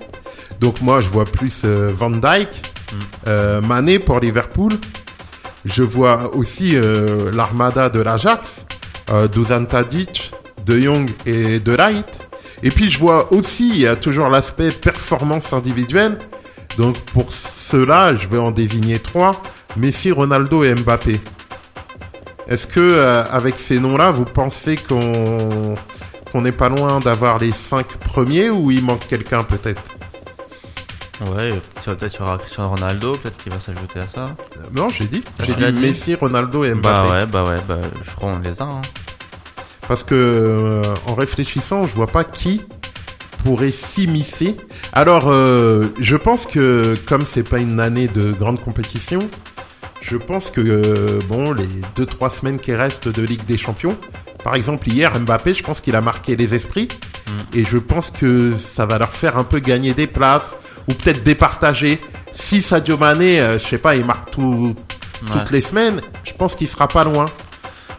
Donc moi, je vois plus Van Dijk, euh, Mané pour Liverpool. Je vois aussi euh, l'armada de l'Ajax, euh, Dusan Tadic, De Jong et De Ligt. Et puis je vois aussi, il y a toujours l'aspect performance individuelle. Donc pour cela, je vais en désigner trois Messi, Ronaldo et Mbappé. Est-ce que euh, avec ces noms-là, vous pensez qu'on qu'on n'est pas loin d'avoir les cinq premiers ou il manque quelqu'un peut-être? Ouais, peut-être il y aura Cristiano Ronaldo, peut-être qu'il va s'ajouter à ça. Euh, Non, j'ai dit. Ah, J'ai dit Messi, Ronaldo et Mbappé. Bah ouais, bah ouais, bah je crois qu'on les a. hein. Parce que euh, en réfléchissant, je vois pas qui pourrait s'immiscer. Alors, euh, je pense que comme c'est pas une année de grande compétition, je pense que euh, bon, les deux trois semaines qui restent de Ligue des Champions, par exemple hier Mbappé, je pense qu'il a marqué les esprits et je pense que ça va leur faire un peu gagner des places ou peut-être départager. Si Sadio Mané, euh, je sais pas, il marque tout, Ouais. toutes les semaines, je pense qu'il sera pas loin.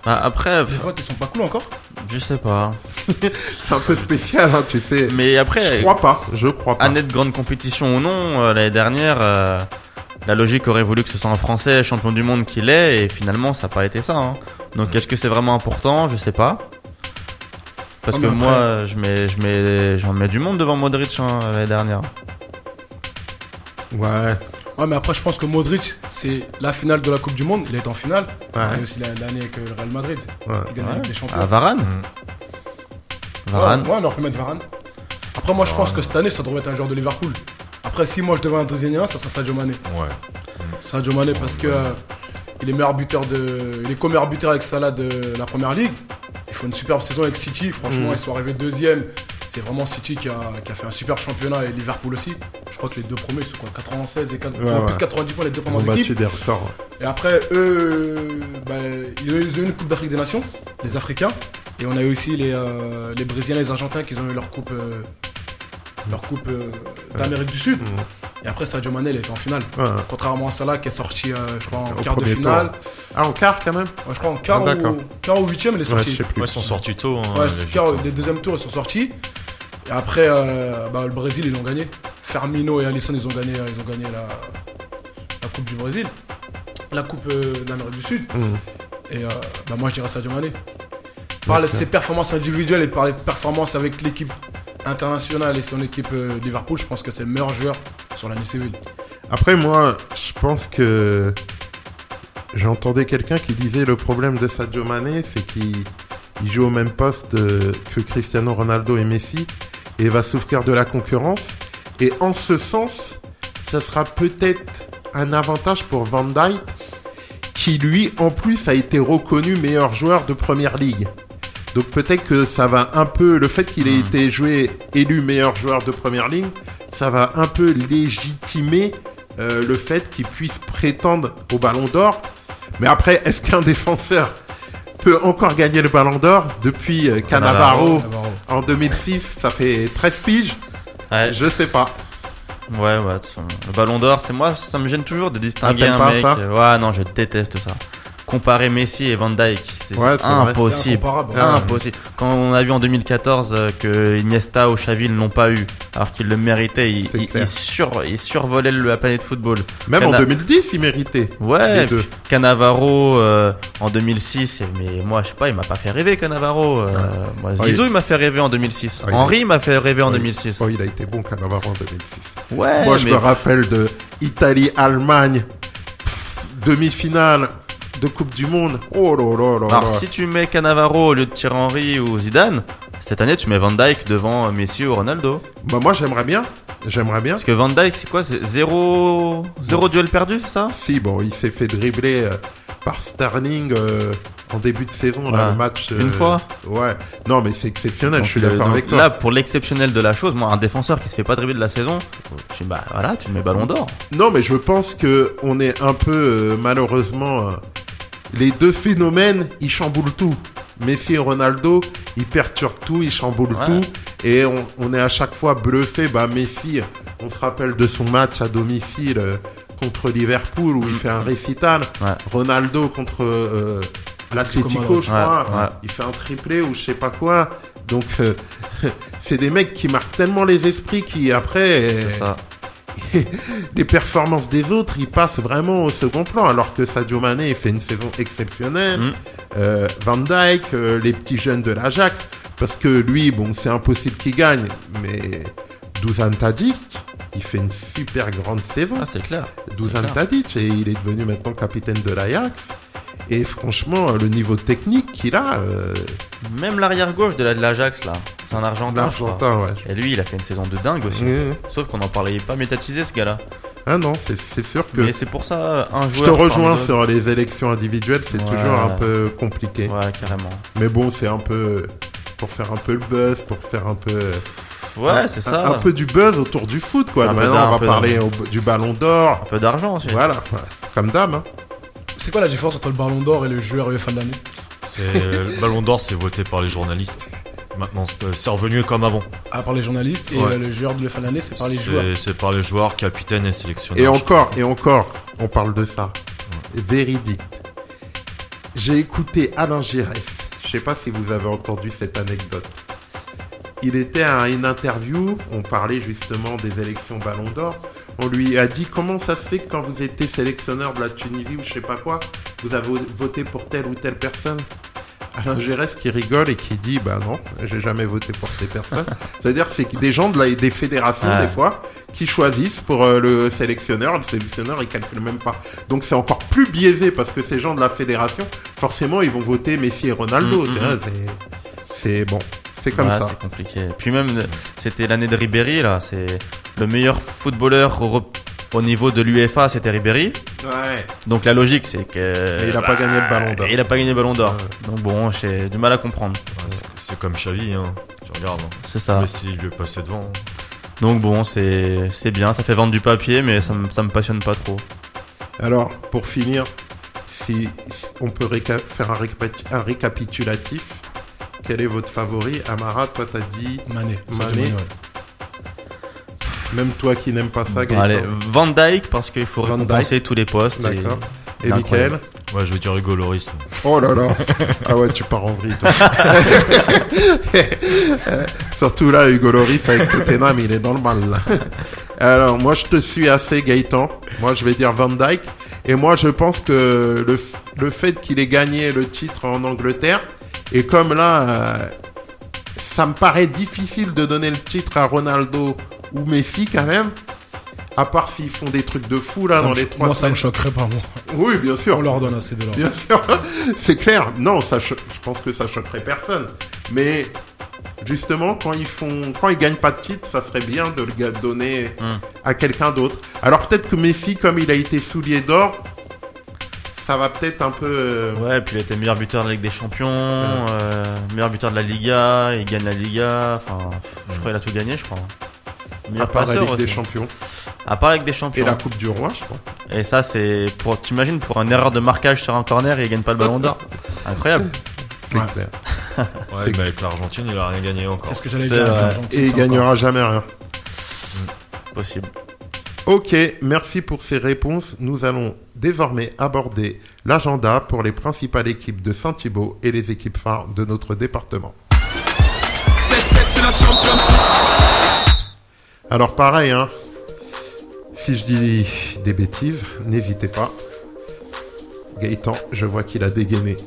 Bah, après, Les votes, ils sont pas cool encore je sais pas. [laughs] C'est un peu spécial, hein, tu sais. Mais après, Je crois pas, je crois pas. année de grande compétition ou non, euh, l'année dernière, euh, la logique aurait voulu que ce soit un Français champion du monde qu'il est, et finalement, ça n'a pas été ça. hein. Donc, est-ce que c'est vraiment important? Je sais pas. Parce Ah, que moi, je mets, je mets, j'en mets du monde devant Modric hein, l'année dernière. Ouais. Ouais, mais après, je pense que Modric, c'est la finale de la Coupe du Monde. Il est en finale. Ouais. Il y a aussi la- l'année avec le Real Madrid. Ouais. Il gagne la Ligue des Champions. Ah, Varane Varane. Ouais, on aurait pu mettre Varane. Après, moi, je pense que cette année, ça devrait être un joueur de Liverpool. Après, si moi je devais un un, ça serait Sadio Mané. Ouais. Sadio Mané, parce que euh, il est meilleur buteur de. Il est co-meilleur buteur avec Salah de la première ligue. Il faut une superbe saison avec City. Franchement, Mhm. ils sont arrivés deuxième. C'est vraiment City qui a, qui a fait un super championnat et Liverpool aussi. Je crois que les deux premiers sont quoi 96 et 4, Ouais, ils ont plus ouais. de 90 points les deux Ils ont premières battu équipes. des records. ouais. Et après, eux, bah, ils ont eu une Coupe d'Afrique des Nations, les Africains. Et on a eu aussi les, euh, les Brésiliens et les Argentins qui ont eu leur Coupe, euh, leur coupe euh, d'Amérique du Sud. Et après, Sadio Mané, il était en finale. Ouais. Contrairement à Salah qui est sorti, euh, je crois, en Au quart de finale. tour. Ah, en quart quand même Ouais, je crois en quart, Ah, d'accord. ou, quart ou huitième, il est sorti. je sais plus. Ouais, ils sont sortis tôt. Hein, Ouais, les quart- deuxièmes tours, ils sont sortis. Et après, euh, bah, le Brésil, ils ont gagné. Firmino et Alisson, ils ont gagné, euh, ils ont gagné la, la Coupe du Brésil. La Coupe euh, d'Amérique du Sud. Mhm. Et euh, bah, moi, je dirais Sadio Mané. Par ses performances individuelles et par les performances avec l'équipe internationale et son équipe euh, Liverpool, je pense que c'est le meilleur joueur sur l'année civile. Après, moi, je pense que j'entendais quelqu'un qui disait le problème de Sadio Mané, c'est qu'il Il joue au même poste euh, que Cristiano Ronaldo et Messi et va souffrir de la concurrence. Et en ce sens, ça sera peut-être un avantage pour Van Dijk qui lui en plus a été reconnu meilleur joueur de première ligue. Donc peut-être que ça va un peu le fait qu'il ait Hmm. été joué élu meilleur joueur de première ligue, ça va un peu légitimer euh, le fait qu'il puisse prétendre au Ballon d'Or. Mais après, est-ce qu'un défenseur peut encore gagner le Ballon d'Or depuis euh, Cannavaro Navarro. en 2006 Ça fait 13 piges. Ouais, Je sais pas. ouais, ouais. de toute façon, Le ballon d'or, c'est moi, ça me gêne toujours de distinguer Ah, un pas mec. ça? euh, ouais, non, je déteste ça. Comparer Messi et Van Dyke, c'est Ouais, vrai. impossible. Ah, Impossible. Quand on a vu en 2014 euh, que Iniesta ou Xavi ne l'ont pas eu, alors qu'ils le méritaient, ils, ils, ils sur, ils survolaient la planète football. Même en Cana- 2010, il méritait. Ouais, Les deux. puis Cannavaro euh, en 2006, mais moi je sais pas, il m'a pas fait rêver Cannavaro. euh, moi, Ah, Zizou il- il m'a fait rêver en 2006. Ah, il- Henri m'a fait rêver en Oui. 2006. Oh, il a été bon Cannavaro en 2006. Ouais, Moi, je mais me rappelle de Italie-Allemagne, demi-finale de Coupe du Monde. Oh là là là alors si tu mets Cannavaro au lieu de Thierry Henry ou Zidane, cette année tu mets Van Dyke devant Messi ou Ronaldo. Bah, moi, j'aimerais bien. J'aimerais bien. Parce que Van Dyke c'est quoi? C'est zéro zéro duel perdu, c'est ça? Si, bon, il s'est fait dribbler euh, par Sterling euh, en début de saison, là, le match. euh, Une fois? Ouais. Non, mais c'est exceptionnel, Donc, je suis d'accord avec toi. Là, pour l'exceptionnel de la chose, moi, un défenseur qui se fait pas dribbler de la saison, tu, bah voilà, tu mets Ballon d'Or. Non, mais je pense que on est un peu, euh, malheureusement, les deux phénomènes, ils chamboulent tout. Messi et Ronaldo, ils perturbent tout, ils chamboulent Ouais. tout. Et on, on est à chaque fois bluffé. Bah, Messi, on se rappelle de son match à domicile euh, contre Liverpool où il fait un récital. Ouais. Ronaldo contre euh, l'Atlético, je crois. Ouais. Il fait un triplé ou je sais pas quoi. Donc, euh, [laughs] c'est des mecs qui marquent tellement les esprits qui, après, C'est ça. Les [laughs] performances des autres, ils passent vraiment au second plan, alors que Sadio Mané fait une saison exceptionnelle. Mm. Euh, Van Dijk, euh, les petits jeunes de l'Ajax, parce que lui, bon, c'est impossible qu'il gagne, mais Dusan Tadic, il fait une super grande saison. Ah, c'est clair. Dusan. Tadic, et il est devenu maintenant capitaine de l'Ajax. Et franchement, le niveau technique qu'il a, euh, Même l'arrière gauche de la- de l'Ajax là, c'est un Argentin. l'Argentin, ouais. Et lui, il a fait une saison de dingue aussi. Mmh. Sauf qu'on en parlait pas métatisé ce gars-là. Ah non, c'est sûr que. Mais c'est pour ça un joueur. Je te rejoins sur les élections individuelles, c'est Ouais. toujours un peu compliqué. Ouais, carrément. Mais bon, c'est un peu pour faire un peu le buzz, pour faire un peu Ouais, c'est ça. un peu du buzz autour du foot quoi. Maintenant, on va parler au- du Ballon d'Or. Un peu d'argent aussi. Voilà, comme d'hab. hein. C'est quoi la différence entre le ballon d'or et le joueur UEFA de l'année C'est le Ballon d'Or, c'est voté par les journalistes. Maintenant, c'est c'est revenu comme avant. À part les journalistes et Ouais. euh, le joueur de l'UEFA de l'année, c'est par les joueurs. C'est par les joueurs, capitaines et sélectionneurs. Et encore, et encore, on parle de ça. Véridique. J'ai écouté Alain Giresse. Je sais pas si vous avez entendu cette anecdote. Il était à une interview, on parlait justement des élections Ballon d'Or. On lui a dit comment ça se fait que quand vous étiez sélectionneur de la Tunisie ou je sais pas quoi, vous avez voté pour telle ou telle personne? Alain Giresse qui rigole et qui dit bah non, j'ai jamais voté pour ces personnes. [laughs] C'est-à-dire c'est des gens de la, des fédérations Ouais. des fois qui choisissent pour euh, le sélectionneur, le sélectionneur il calcule même pas. Donc c'est encore plus biaisé parce que ces gens de la fédération, forcément ils vont voter Messi et Ronaldo. Mm, mm, c'est- C'est bon, c'est comme Ouais, ça. C'est compliqué. Puis même, c'était l'année de Ribéry là. C'est le meilleur footballeur au, au niveau de l'UEFA, c'était Ribéry. Ouais. Donc la logique, c'est que. Mais il a pas gagné le Ballon d'Or. Il a pas gagné le Ballon d'Or. Ouais. Donc bon, j'ai du mal à comprendre. Ouais, c'est- comme Xavi, hein. tu regardes. hein. C'est ça. Messi, il lui est passé devant. Donc bon, c'est c'est bien. Ça fait vendre du papier, mais ça, me- ça me passionne pas trop. Alors pour finir, si, si on peut réca- faire un, récap- un récapitulatif, quel est votre favori? Amara, toi t'as dit, Mané. Mané. Ouais. même toi qui n'aimes pas ça, Gaëtan. Allez, Van Dyke parce qu'il faut Van récompenser tous les postes. et- D'accord. Et Incroyable. Michael Ouais, je veux dire Hugo Loris. Oh là là [laughs] Ah ouais, tu pars en vrille, toi. [laughs] Surtout là, Hugo Loris avec Tottenham, il est dans le mal, là. Alors, moi, je te suis assez, Gaëtan. Moi, je vais dire Van Dyke. Et moi, je pense que le, le fait qu'il ait gagné le titre en Angleterre, et comme là, euh, ça me paraît difficile de donner le titre à Ronaldo ou Messi, quand même. À part s'ils font des trucs de fou là Ça dans les trois moi, ça me choquerait pas, moi. Oui, bien sûr. On leur donne assez de l'or. Bien sûr, [laughs] c'est clair. Non, ça, cho- je pense que ça choquerait personne. Mais justement, quand ils font, quand ils gagnent pas de titre, ça serait bien de le donner Hmm. à quelqu'un d'autre. Alors peut-être que Messi, comme il a été soulier d'or, ça va peut-être un peu. euh, Ouais, puis il était meilleur buteur de la Ligue des Champions, euh, meilleur buteur de la Liga, il gagne la Liga, enfin, je crois qu'il a tout gagné, je crois. à Meilleur la passeur Ligue des. Champions À part la Ligue des et Champions. la Coupe du Roi, je crois. Et ça, c'est pour, t'imagines, pour une erreur de marquage sur un corner et il gagne pas le ballon d'or. Incroyable. C'est Ouais. clair. Ouais, mais avec l'Argentine, il a rien gagné encore. C'est ce que j'allais dire. Et il encore- gagnera jamais rien. Possible. Ok, merci pour ces réponses. Nous allons désormais aborder l'agenda pour les principales équipes de Saint-Thibault et les équipes phares de notre département. 7-7, c'est la Champions League. Alors pareil, hein, si je dis des bêtises, n'hésitez pas. Gaëtan, je vois qu'il a dégainé.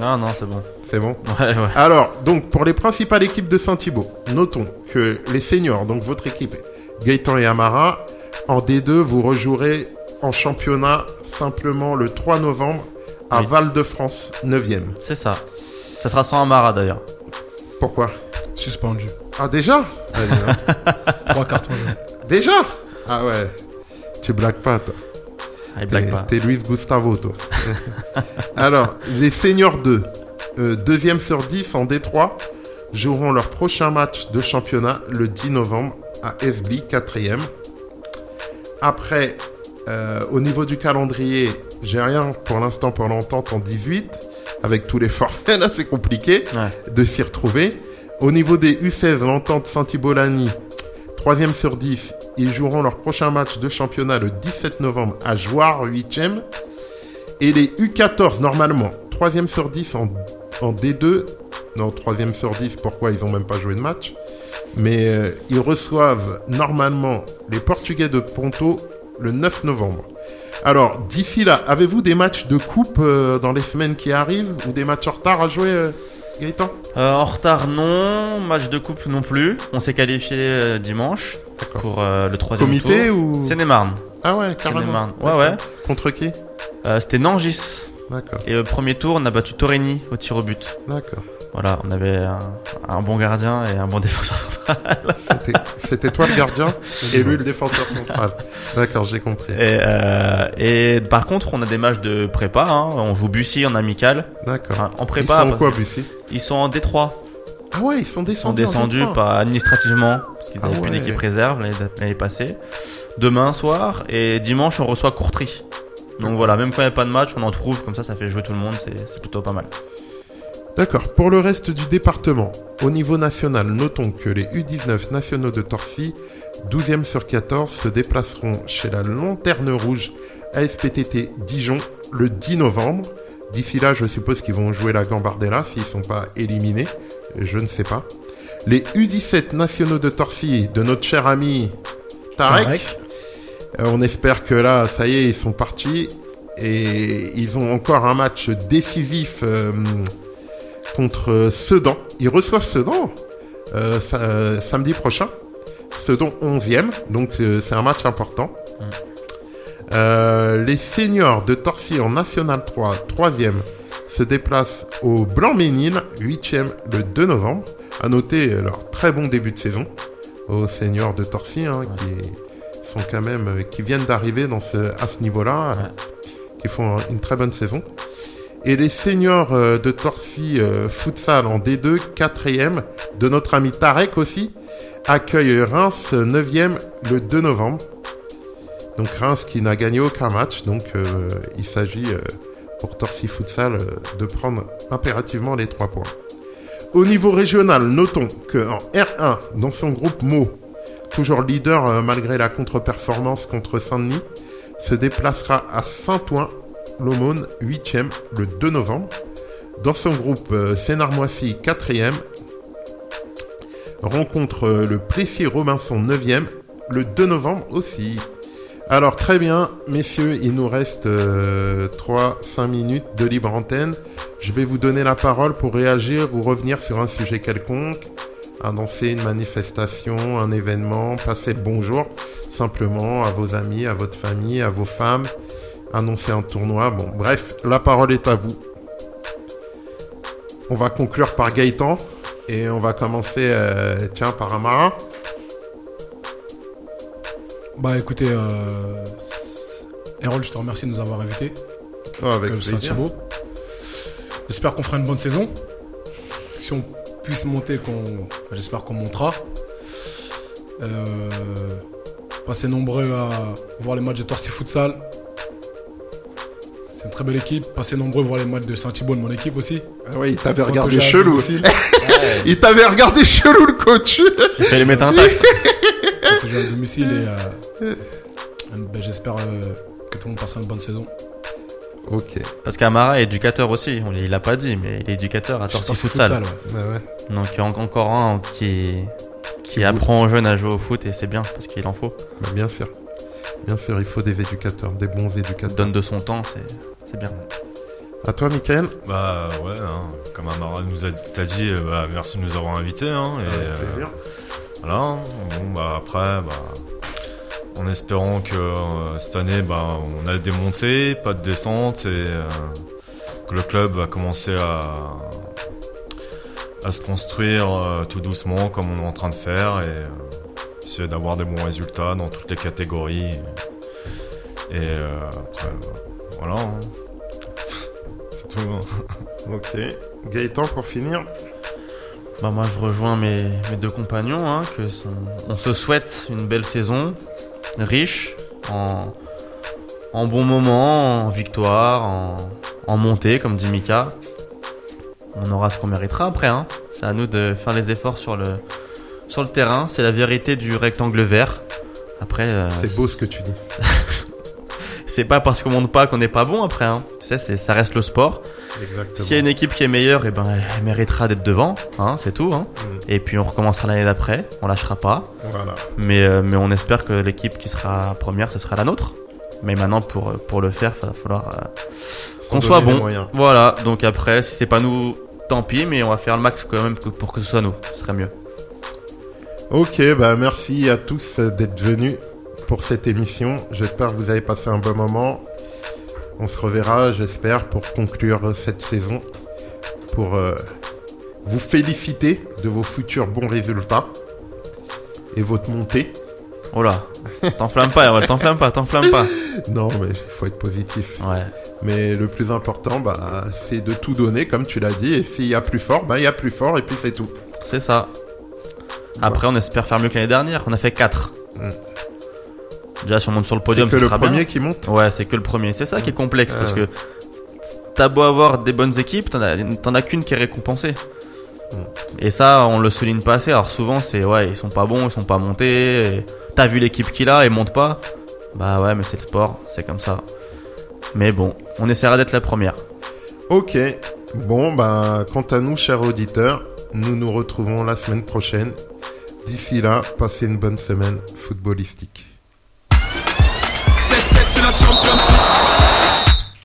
Non, non, c'est bon. C'est bon? Ouais, ouais. Alors, donc pour les principales équipes de Saint-Thibault, notons que les seniors, donc votre équipe, Gaëtan et Amara, en D2, vous rejouerez en championnat simplement le 3 novembre à Oui. Val-de-France, 9e. C'est ça. Ça sera sans Amara d'ailleurs. Pourquoi? Suspendu. Ah déjà? Allez, [laughs] hein. Trois cartons jaunes. Déjà? Ah ouais. Tu blagues pas, toi. Ah, T'es blague pas. t'es Luis Gustavo, toi. [laughs] Alors, les seniors 2, euh, deuxième sur 10 en D3, joueront leur prochain match de championnat le 10 novembre à FB, 4ème. Après, euh, au niveau du calendrier, j'ai rien pour l'instant pour l'entente en 18. Avec tous les forfaits, [laughs] là, c'est compliqué Ouais. de s'y retrouver. Au niveau des U16, l'entente Saint-Thibault-Lagny, 3 sur 10, ils joueront leur prochain match de championnat le 17 novembre à Joire, 8e. Et les U14, normalement, 3 sur 10 en, en D2. Non, 3 sur 10, pourquoi ils ont même pas joué de match? Mais euh, ils reçoivent normalement les Portugais de Ponto le 9 novembre. Alors, d'ici là, avez-vous des matchs de coupe euh, dans les semaines qui arrivent ou des matchs en retard à jouer, euh, Gaëtan? Euh, en retard, non. Match de coupe non plus. On s'est qualifié dimanche pour le troisième Comité tour. ou Seine-et-Marne. Ah ouais, carrément. Ouais, ouais. Contre qui? C'était Nangis. D'accord, Et au premier tour, on a battu Torini au tir au but. d'accord. Voilà, on avait un, un bon gardien et un bon défenseur central. [laughs] C'était- toi le gardien et lui le défenseur central. [laughs] D'accord, j'ai compris. Et, euh, et par contre, on a des matchs de prépa. Hein. On joue Bussy en amical. D'accord. Enfin, en Ils prépa, sont quoi, Bussy? Ils sont en D3. Ah ouais, ils sont Ils sont descendus. en descendus par administrativement parce qu'ils Ah avaient plus ouais. d'équipe réserve l'année passée. Demain soir et dimanche on reçoit Courtry. Donc voilà, même quand il n'y a pas de match, on en trouve comme ça, ça fait jouer tout le monde, c'est plutôt pas mal. D'accord. Pour le reste du département, au niveau national, notons que les U19 nationaux de Torcy, 12e sur 14, se déplaceront chez la Lanterne Rouge ASPTT Dijon le 10 novembre. D'ici là, je suppose qu'ils vont jouer la Gambardella s'ils sont pas éliminés. Je ne sais pas. Les U17 nationaux de Torcy de notre cher ami Tarek. Tarek. Euh, on espère que là, ça y est, ils sont partis. Et ils ont encore un match décisif euh, contre Sedan. Ils reçoivent Sedan euh, sa- euh, samedi prochain. Sedan 11e, donc euh, c'est un match important. Euh, les seniors de Torcy en National 3, 3e, se déplacent au Blanc-Ménil, 8e, le 2 novembre. À noter euh, leur très bon début de saison aux seniors de Torcy, hein, qui sont quand même, euh, qui viennent d'arriver dans ce, à ce niveau-là, euh, qui font une très bonne saison. Et les seniors euh, de Torcy euh, futsal en D2, 4e, de notre ami Tarek aussi, accueillent Reims 9e le 2 novembre. Donc Reims qui n'a gagné aucun match, donc euh, il s'agit pour Torcy Futsal de prendre impérativement les 3 points. Au niveau régional, notons que en R1, dans son groupe Mo, toujours leader malgré la contre-performance contre Saint-Denis, se déplacera à Saint-Ouen, l'Aumône, 8e, le 2 novembre. Dans son groupe, euh, Sénarmoissy, 4e, rencontre euh, le Plessis-Robinson, 9e, le 2 novembre aussi. Alors très bien, messieurs, il nous reste 3-5 minutes de libre antenne. Je vais vous donner la parole pour réagir ou revenir sur un sujet quelconque, annoncer une manifestation, un événement, passer le bonjour. simplement à vos amis, à votre famille, à vos femmes, annoncer un tournoi. Bon, bref, la parole est à vous. On va conclure par Gaëtan et on va commencer, euh, tiens, par Amara. Bah écoutez, euh, Errol, je te remercie de nous avoir invités. Oh, avec plaisir. J'espère qu'on fera une bonne saison. Si on puisse monter, qu'on, j'espère qu'on montera. Euh, passez nombreux à voir les matchs de Torcy Futsal. C'est une très belle équipe. Passez nombreux voir les matchs de Saint-Thibaut de mon équipe aussi. Ah ouais, il t'avait regardé chelou. [laughs] Il t'avait regardé chelou le coach. Je vais les mettre un tac. À domicile et euh, ben, j'espère euh, que tout le monde passera une bonne saison. ok. Parce qu'Amara est éducateur aussi. On il l'a pas dit, mais il est éducateur à Torcy Futsal. ouais. Ouais. Donc il y a en- encore un qui, qui apprend aux jeunes à jouer au foot et c'est bien parce qu'il en faut. Bien faire. Bien faire, il faut des éducateurs, des bons éducateurs. Donne de son temps, c'est c'est bien. À toi, Michael Bah ouais, hein, comme Amara nous a t'a dit, euh, bah, merci de nous avoir invités. Hein, et, euh, Plaisir. Voilà. Bon, bah après, bah, en espérant que euh, cette année, bah, on a des montées, pas de descente, et euh, que le club va commencer à, à se construire euh, tout doucement, comme on est en train de faire, et euh, essayer d'avoir des bons résultats dans toutes les catégories. Et, euh, après, bah, voilà. hein. [laughs] Ok. Gaëtan, pour finir Bah moi je rejoins mes, mes deux compagnons, hein, que son- on se souhaite une belle saison, riche, en, en bons moments, en victoire, en, en montée, comme dit Mika. On aura ce qu'on méritera après, hein. c'est à nous de faire les efforts sur le, sur le terrain, c'est la vérité du rectangle vert. Après, euh, C'est beau ce que tu dis. [laughs] c'est pas parce qu'on monte pas qu'on n'est pas bon après, hein. tu sais, ça reste le sport. Exactement. S'il y a une équipe qui est meilleure, et ben, elle méritera d'être devant, hein, c'est tout. Hein. Mm. Et puis on recommencera l'année d'après, on lâchera pas. Voilà. Mais, euh, mais on espère que l'équipe qui sera première, ce sera la nôtre. Mais maintenant, pour, pour le faire, il va falloir euh, qu'on soit bon. Voilà, donc après, si c'est pas nous, tant pis, mais on va faire le max quand même pour que ce soit nous. Ce serait mieux. Ok, bah merci à tous euh, d'être venus pour cette émission. J'espère que vous avez passé un bon moment. On se reverra, j'espère, pour conclure cette saison, pour euh, vous féliciter de vos futurs bons résultats et votre montée. Oh là, t'enflamme pas, Errol, t'enflamme pas, t'enflamme pas. [laughs] Non, mais il faut être positif. Ouais, Mais le plus important, bah, c'est de tout donner, comme tu l'as dit. Et s'il y a plus fort, bah, il y a plus fort, et puis c'est tout. c'est ça. Après, on espère faire mieux que l'année dernière. On a fait 4. Mm. Déjà, si on monte sur le C'est podium, que ce le premier bien. qui monte. Ouais, c'est que le premier. C'est ça qui est complexe parce que t'as beau avoir des bonnes équipes, t'en as, qu'une qui est récompensée. Et ça, on le souligne pas assez. Alors souvent, c'est ouais, ils sont pas bons, ils sont pas montés. et T'as vu l'équipe qu'il a, ils montent pas. Bah ouais, mais c'est le sport, c'est comme ça. Mais bon, on essaiera d'être la première. Ok. Bon, bah, quant à nous, chers auditeurs, nous nous retrouvons la semaine prochaine. D'ici là, passez une bonne semaine footballistique. set, set, c'est la Champions League